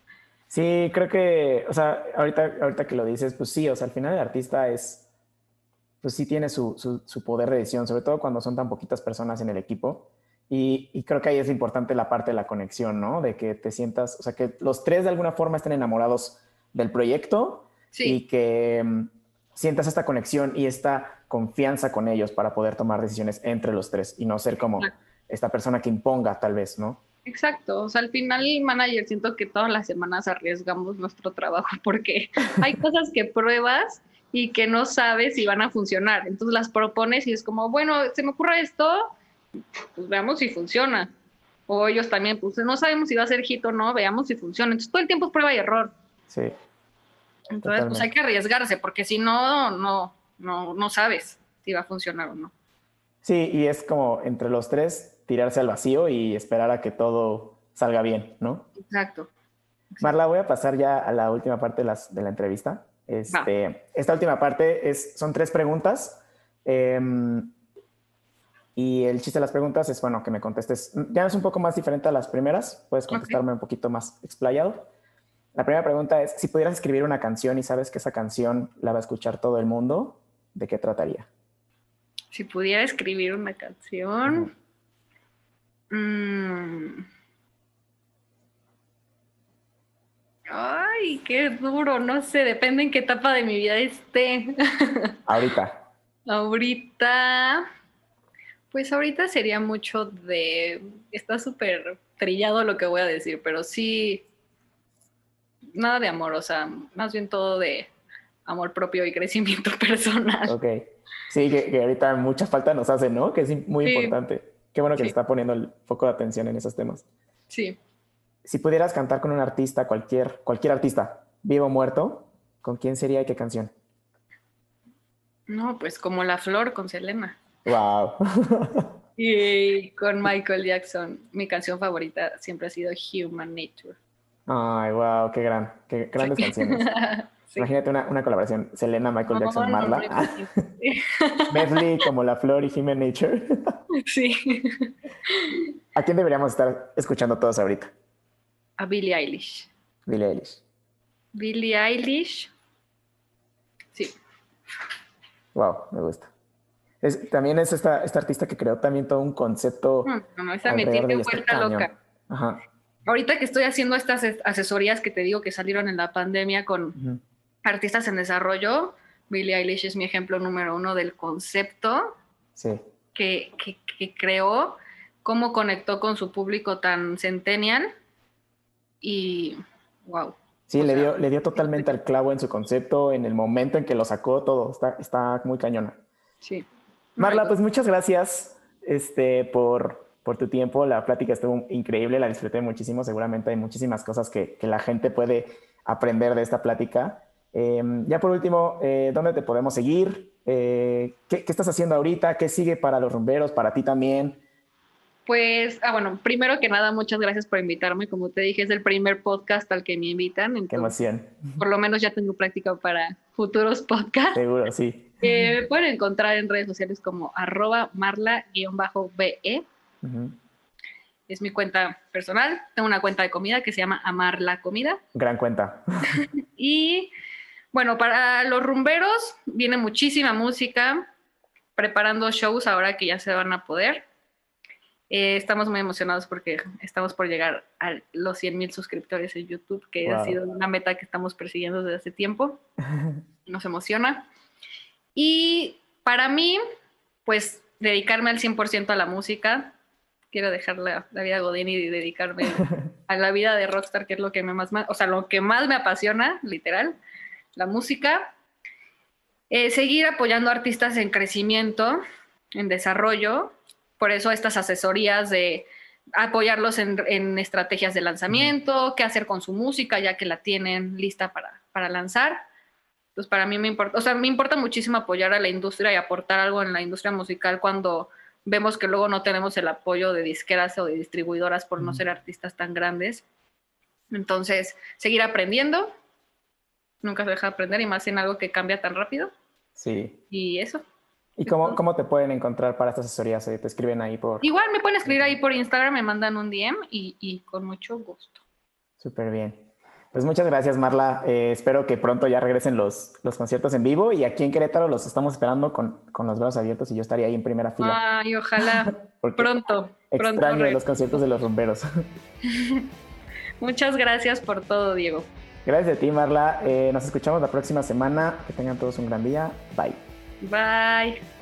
Sí, creo que, o sea, ahorita, ahorita que lo dices, pues sí, o sea, al final el artista es, pues sí tiene su, su, su poder de decisión, sobre todo cuando son tan poquitas personas en el equipo. Y, creo que ahí es importante la parte de la conexión, ¿no? De que te sientas, o sea, que los tres de alguna forma estén enamorados del proyecto y que mm, sientas esta conexión y esta confianza con ellos para poder tomar decisiones entre los tres y no ser como esta persona que imponga tal vez, ¿no? Exacto, o sea, al final el manager siento que todas las semanas arriesgamos nuestro trabajo porque hay cosas que pruebas y que no sabes si van a funcionar, entonces las propones y es como, bueno, se me ocurre esto, pues veamos si funciona. O ellos también, pues no sabemos si va a ser hit o no, veamos si funciona. Entonces todo el tiempo es prueba y error. Sí. Entonces, pues hay que arriesgarse, porque si no, no, no, no sabes si va a funcionar o no. Sí, y es como entre los tres tirarse al vacío y esperar a que todo salga bien, ¿no? Exacto. Marla, voy a pasar ya a la última parte de, las, de la entrevista. Este, esta última parte es, son tres preguntas. Eh, y el chiste de las preguntas es, bueno, que me contestes. Ya es un poco más diferente a las primeras, puedes contestarme un poquito más explayado. La primera pregunta es, si pudieras escribir una canción y sabes que esa canción la va a escuchar todo el mundo, ¿de qué trataría? Si pudiera escribir una canción... Mm. Ay, qué duro, no sé, depende en qué etapa de mi vida esté. Ahorita. Ahorita pues ahorita sería mucho de, está súper trillado lo que voy a decir, pero sí, nada de amor, o sea, más bien todo de amor propio y crecimiento personal. Ok, sí, que, ahorita mucha falta nos hace, ¿no? Que es muy importante. Qué bueno que le está poniendo el foco de atención en esos temas. Sí. Si pudieras cantar con un artista, cualquier, cualquier artista, vivo o muerto, ¿con quién sería y qué canción? No, pues como La Flor con Selena. Wow. y con Michael Jackson, mi canción favorita siempre ha sido Human Nature. Ay, wow, qué gran, qué grandes canciones. Imagínate una, una, colaboración, Selena, Michael Jackson, Marla. Medley como La Flor y Human Nature. sí. ¿A quién deberíamos estar escuchando todos ahorita? A Billie Eilish. Billie Eilish. Billie Eilish. Sí. Wow, me gusta también es esta, esta, artista que creó también todo un concepto. No, no, esa me tiene vuelta loca. Ajá. Ahorita que estoy haciendo estas asesorías que te digo que salieron en la pandemia con artistas en desarrollo, Billie Eilish es mi ejemplo número uno del concepto que, que, que, creó, cómo conectó con su público tan centennial y wow. Sí, le, dio, le dio totalmente al clavo en su concepto, en el momento en que lo sacó, todo está, está muy cañona. Sí. Marla, pues muchas gracias este, por, por tu tiempo. La plática estuvo increíble, la disfruté muchísimo. Seguramente hay muchísimas cosas que, que la gente puede aprender de esta plática. Em, ya por último, eh, ¿dónde te podemos seguir? Eh, ¿qué, ¿qué, estás haciendo ahorita? ¿Qué sigue para los rumberos, para ti también? Pues, ah, bueno, primero que nada, muchas gracias por invitarme. Como te dije, es el primer podcast al que me invitan. Qué emoción. Por lo menos ya tengo práctica para futuros podcasts. Seguro, sí. me pueden encontrar en redes sociales como arroba marla-be. Es mi cuenta personal. Tengo una cuenta de comida que se llama Amar la Comida. Gran cuenta. y bueno, para los rumberos viene muchísima música, preparando shows ahora que ya se van a poder. Eh, estamos muy emocionados porque estamos por llegar a los 100 mil suscriptores en YouTube, que ha sido una meta que estamos persiguiendo desde hace tiempo. Nos emociona. Y para mí, pues dedicarme al 100% a la música. Quiero dejar la, vida Godín y dedicarme a la vida de rockstar, que es lo que me más, o sea, lo que más me apasiona, literal, la música. Eh, seguir apoyando artistas en crecimiento, en desarrollo, por eso estas asesorías de apoyarlos en, estrategias de lanzamiento, qué hacer con su música ya que la tienen lista para, para lanzar. Pues para mí me importa, o sea, me importa muchísimo apoyar a la industria y aportar algo en la industria musical cuando vemos que luego no tenemos el apoyo de disqueras o de distribuidoras por no ser artistas tan grandes. Entonces, seguir aprendiendo. Nunca se deja de aprender y más en algo que cambia tan rápido. Sí. Y eso. ¿Y cómo, cómo te pueden encontrar para estas asesorías? ¿Te escriben ahí por...? Igual me pueden escribir ahí por Instagram, me mandan un DM y, y con mucho gusto. Súper bien. Pues muchas gracias, Marla. Eh, espero que pronto ya regresen los, los conciertos en vivo y aquí en Querétaro los estamos esperando con, con los brazos abiertos y yo estaría ahí en primera fila. Ay, ojalá. pronto. Extraño pronto los conciertos de los rumberos. muchas gracias por todo, Diego. Gracias a ti, Marla. Eh, nos escuchamos la próxima semana. Que tengan todos un gran día. Bye. Bye.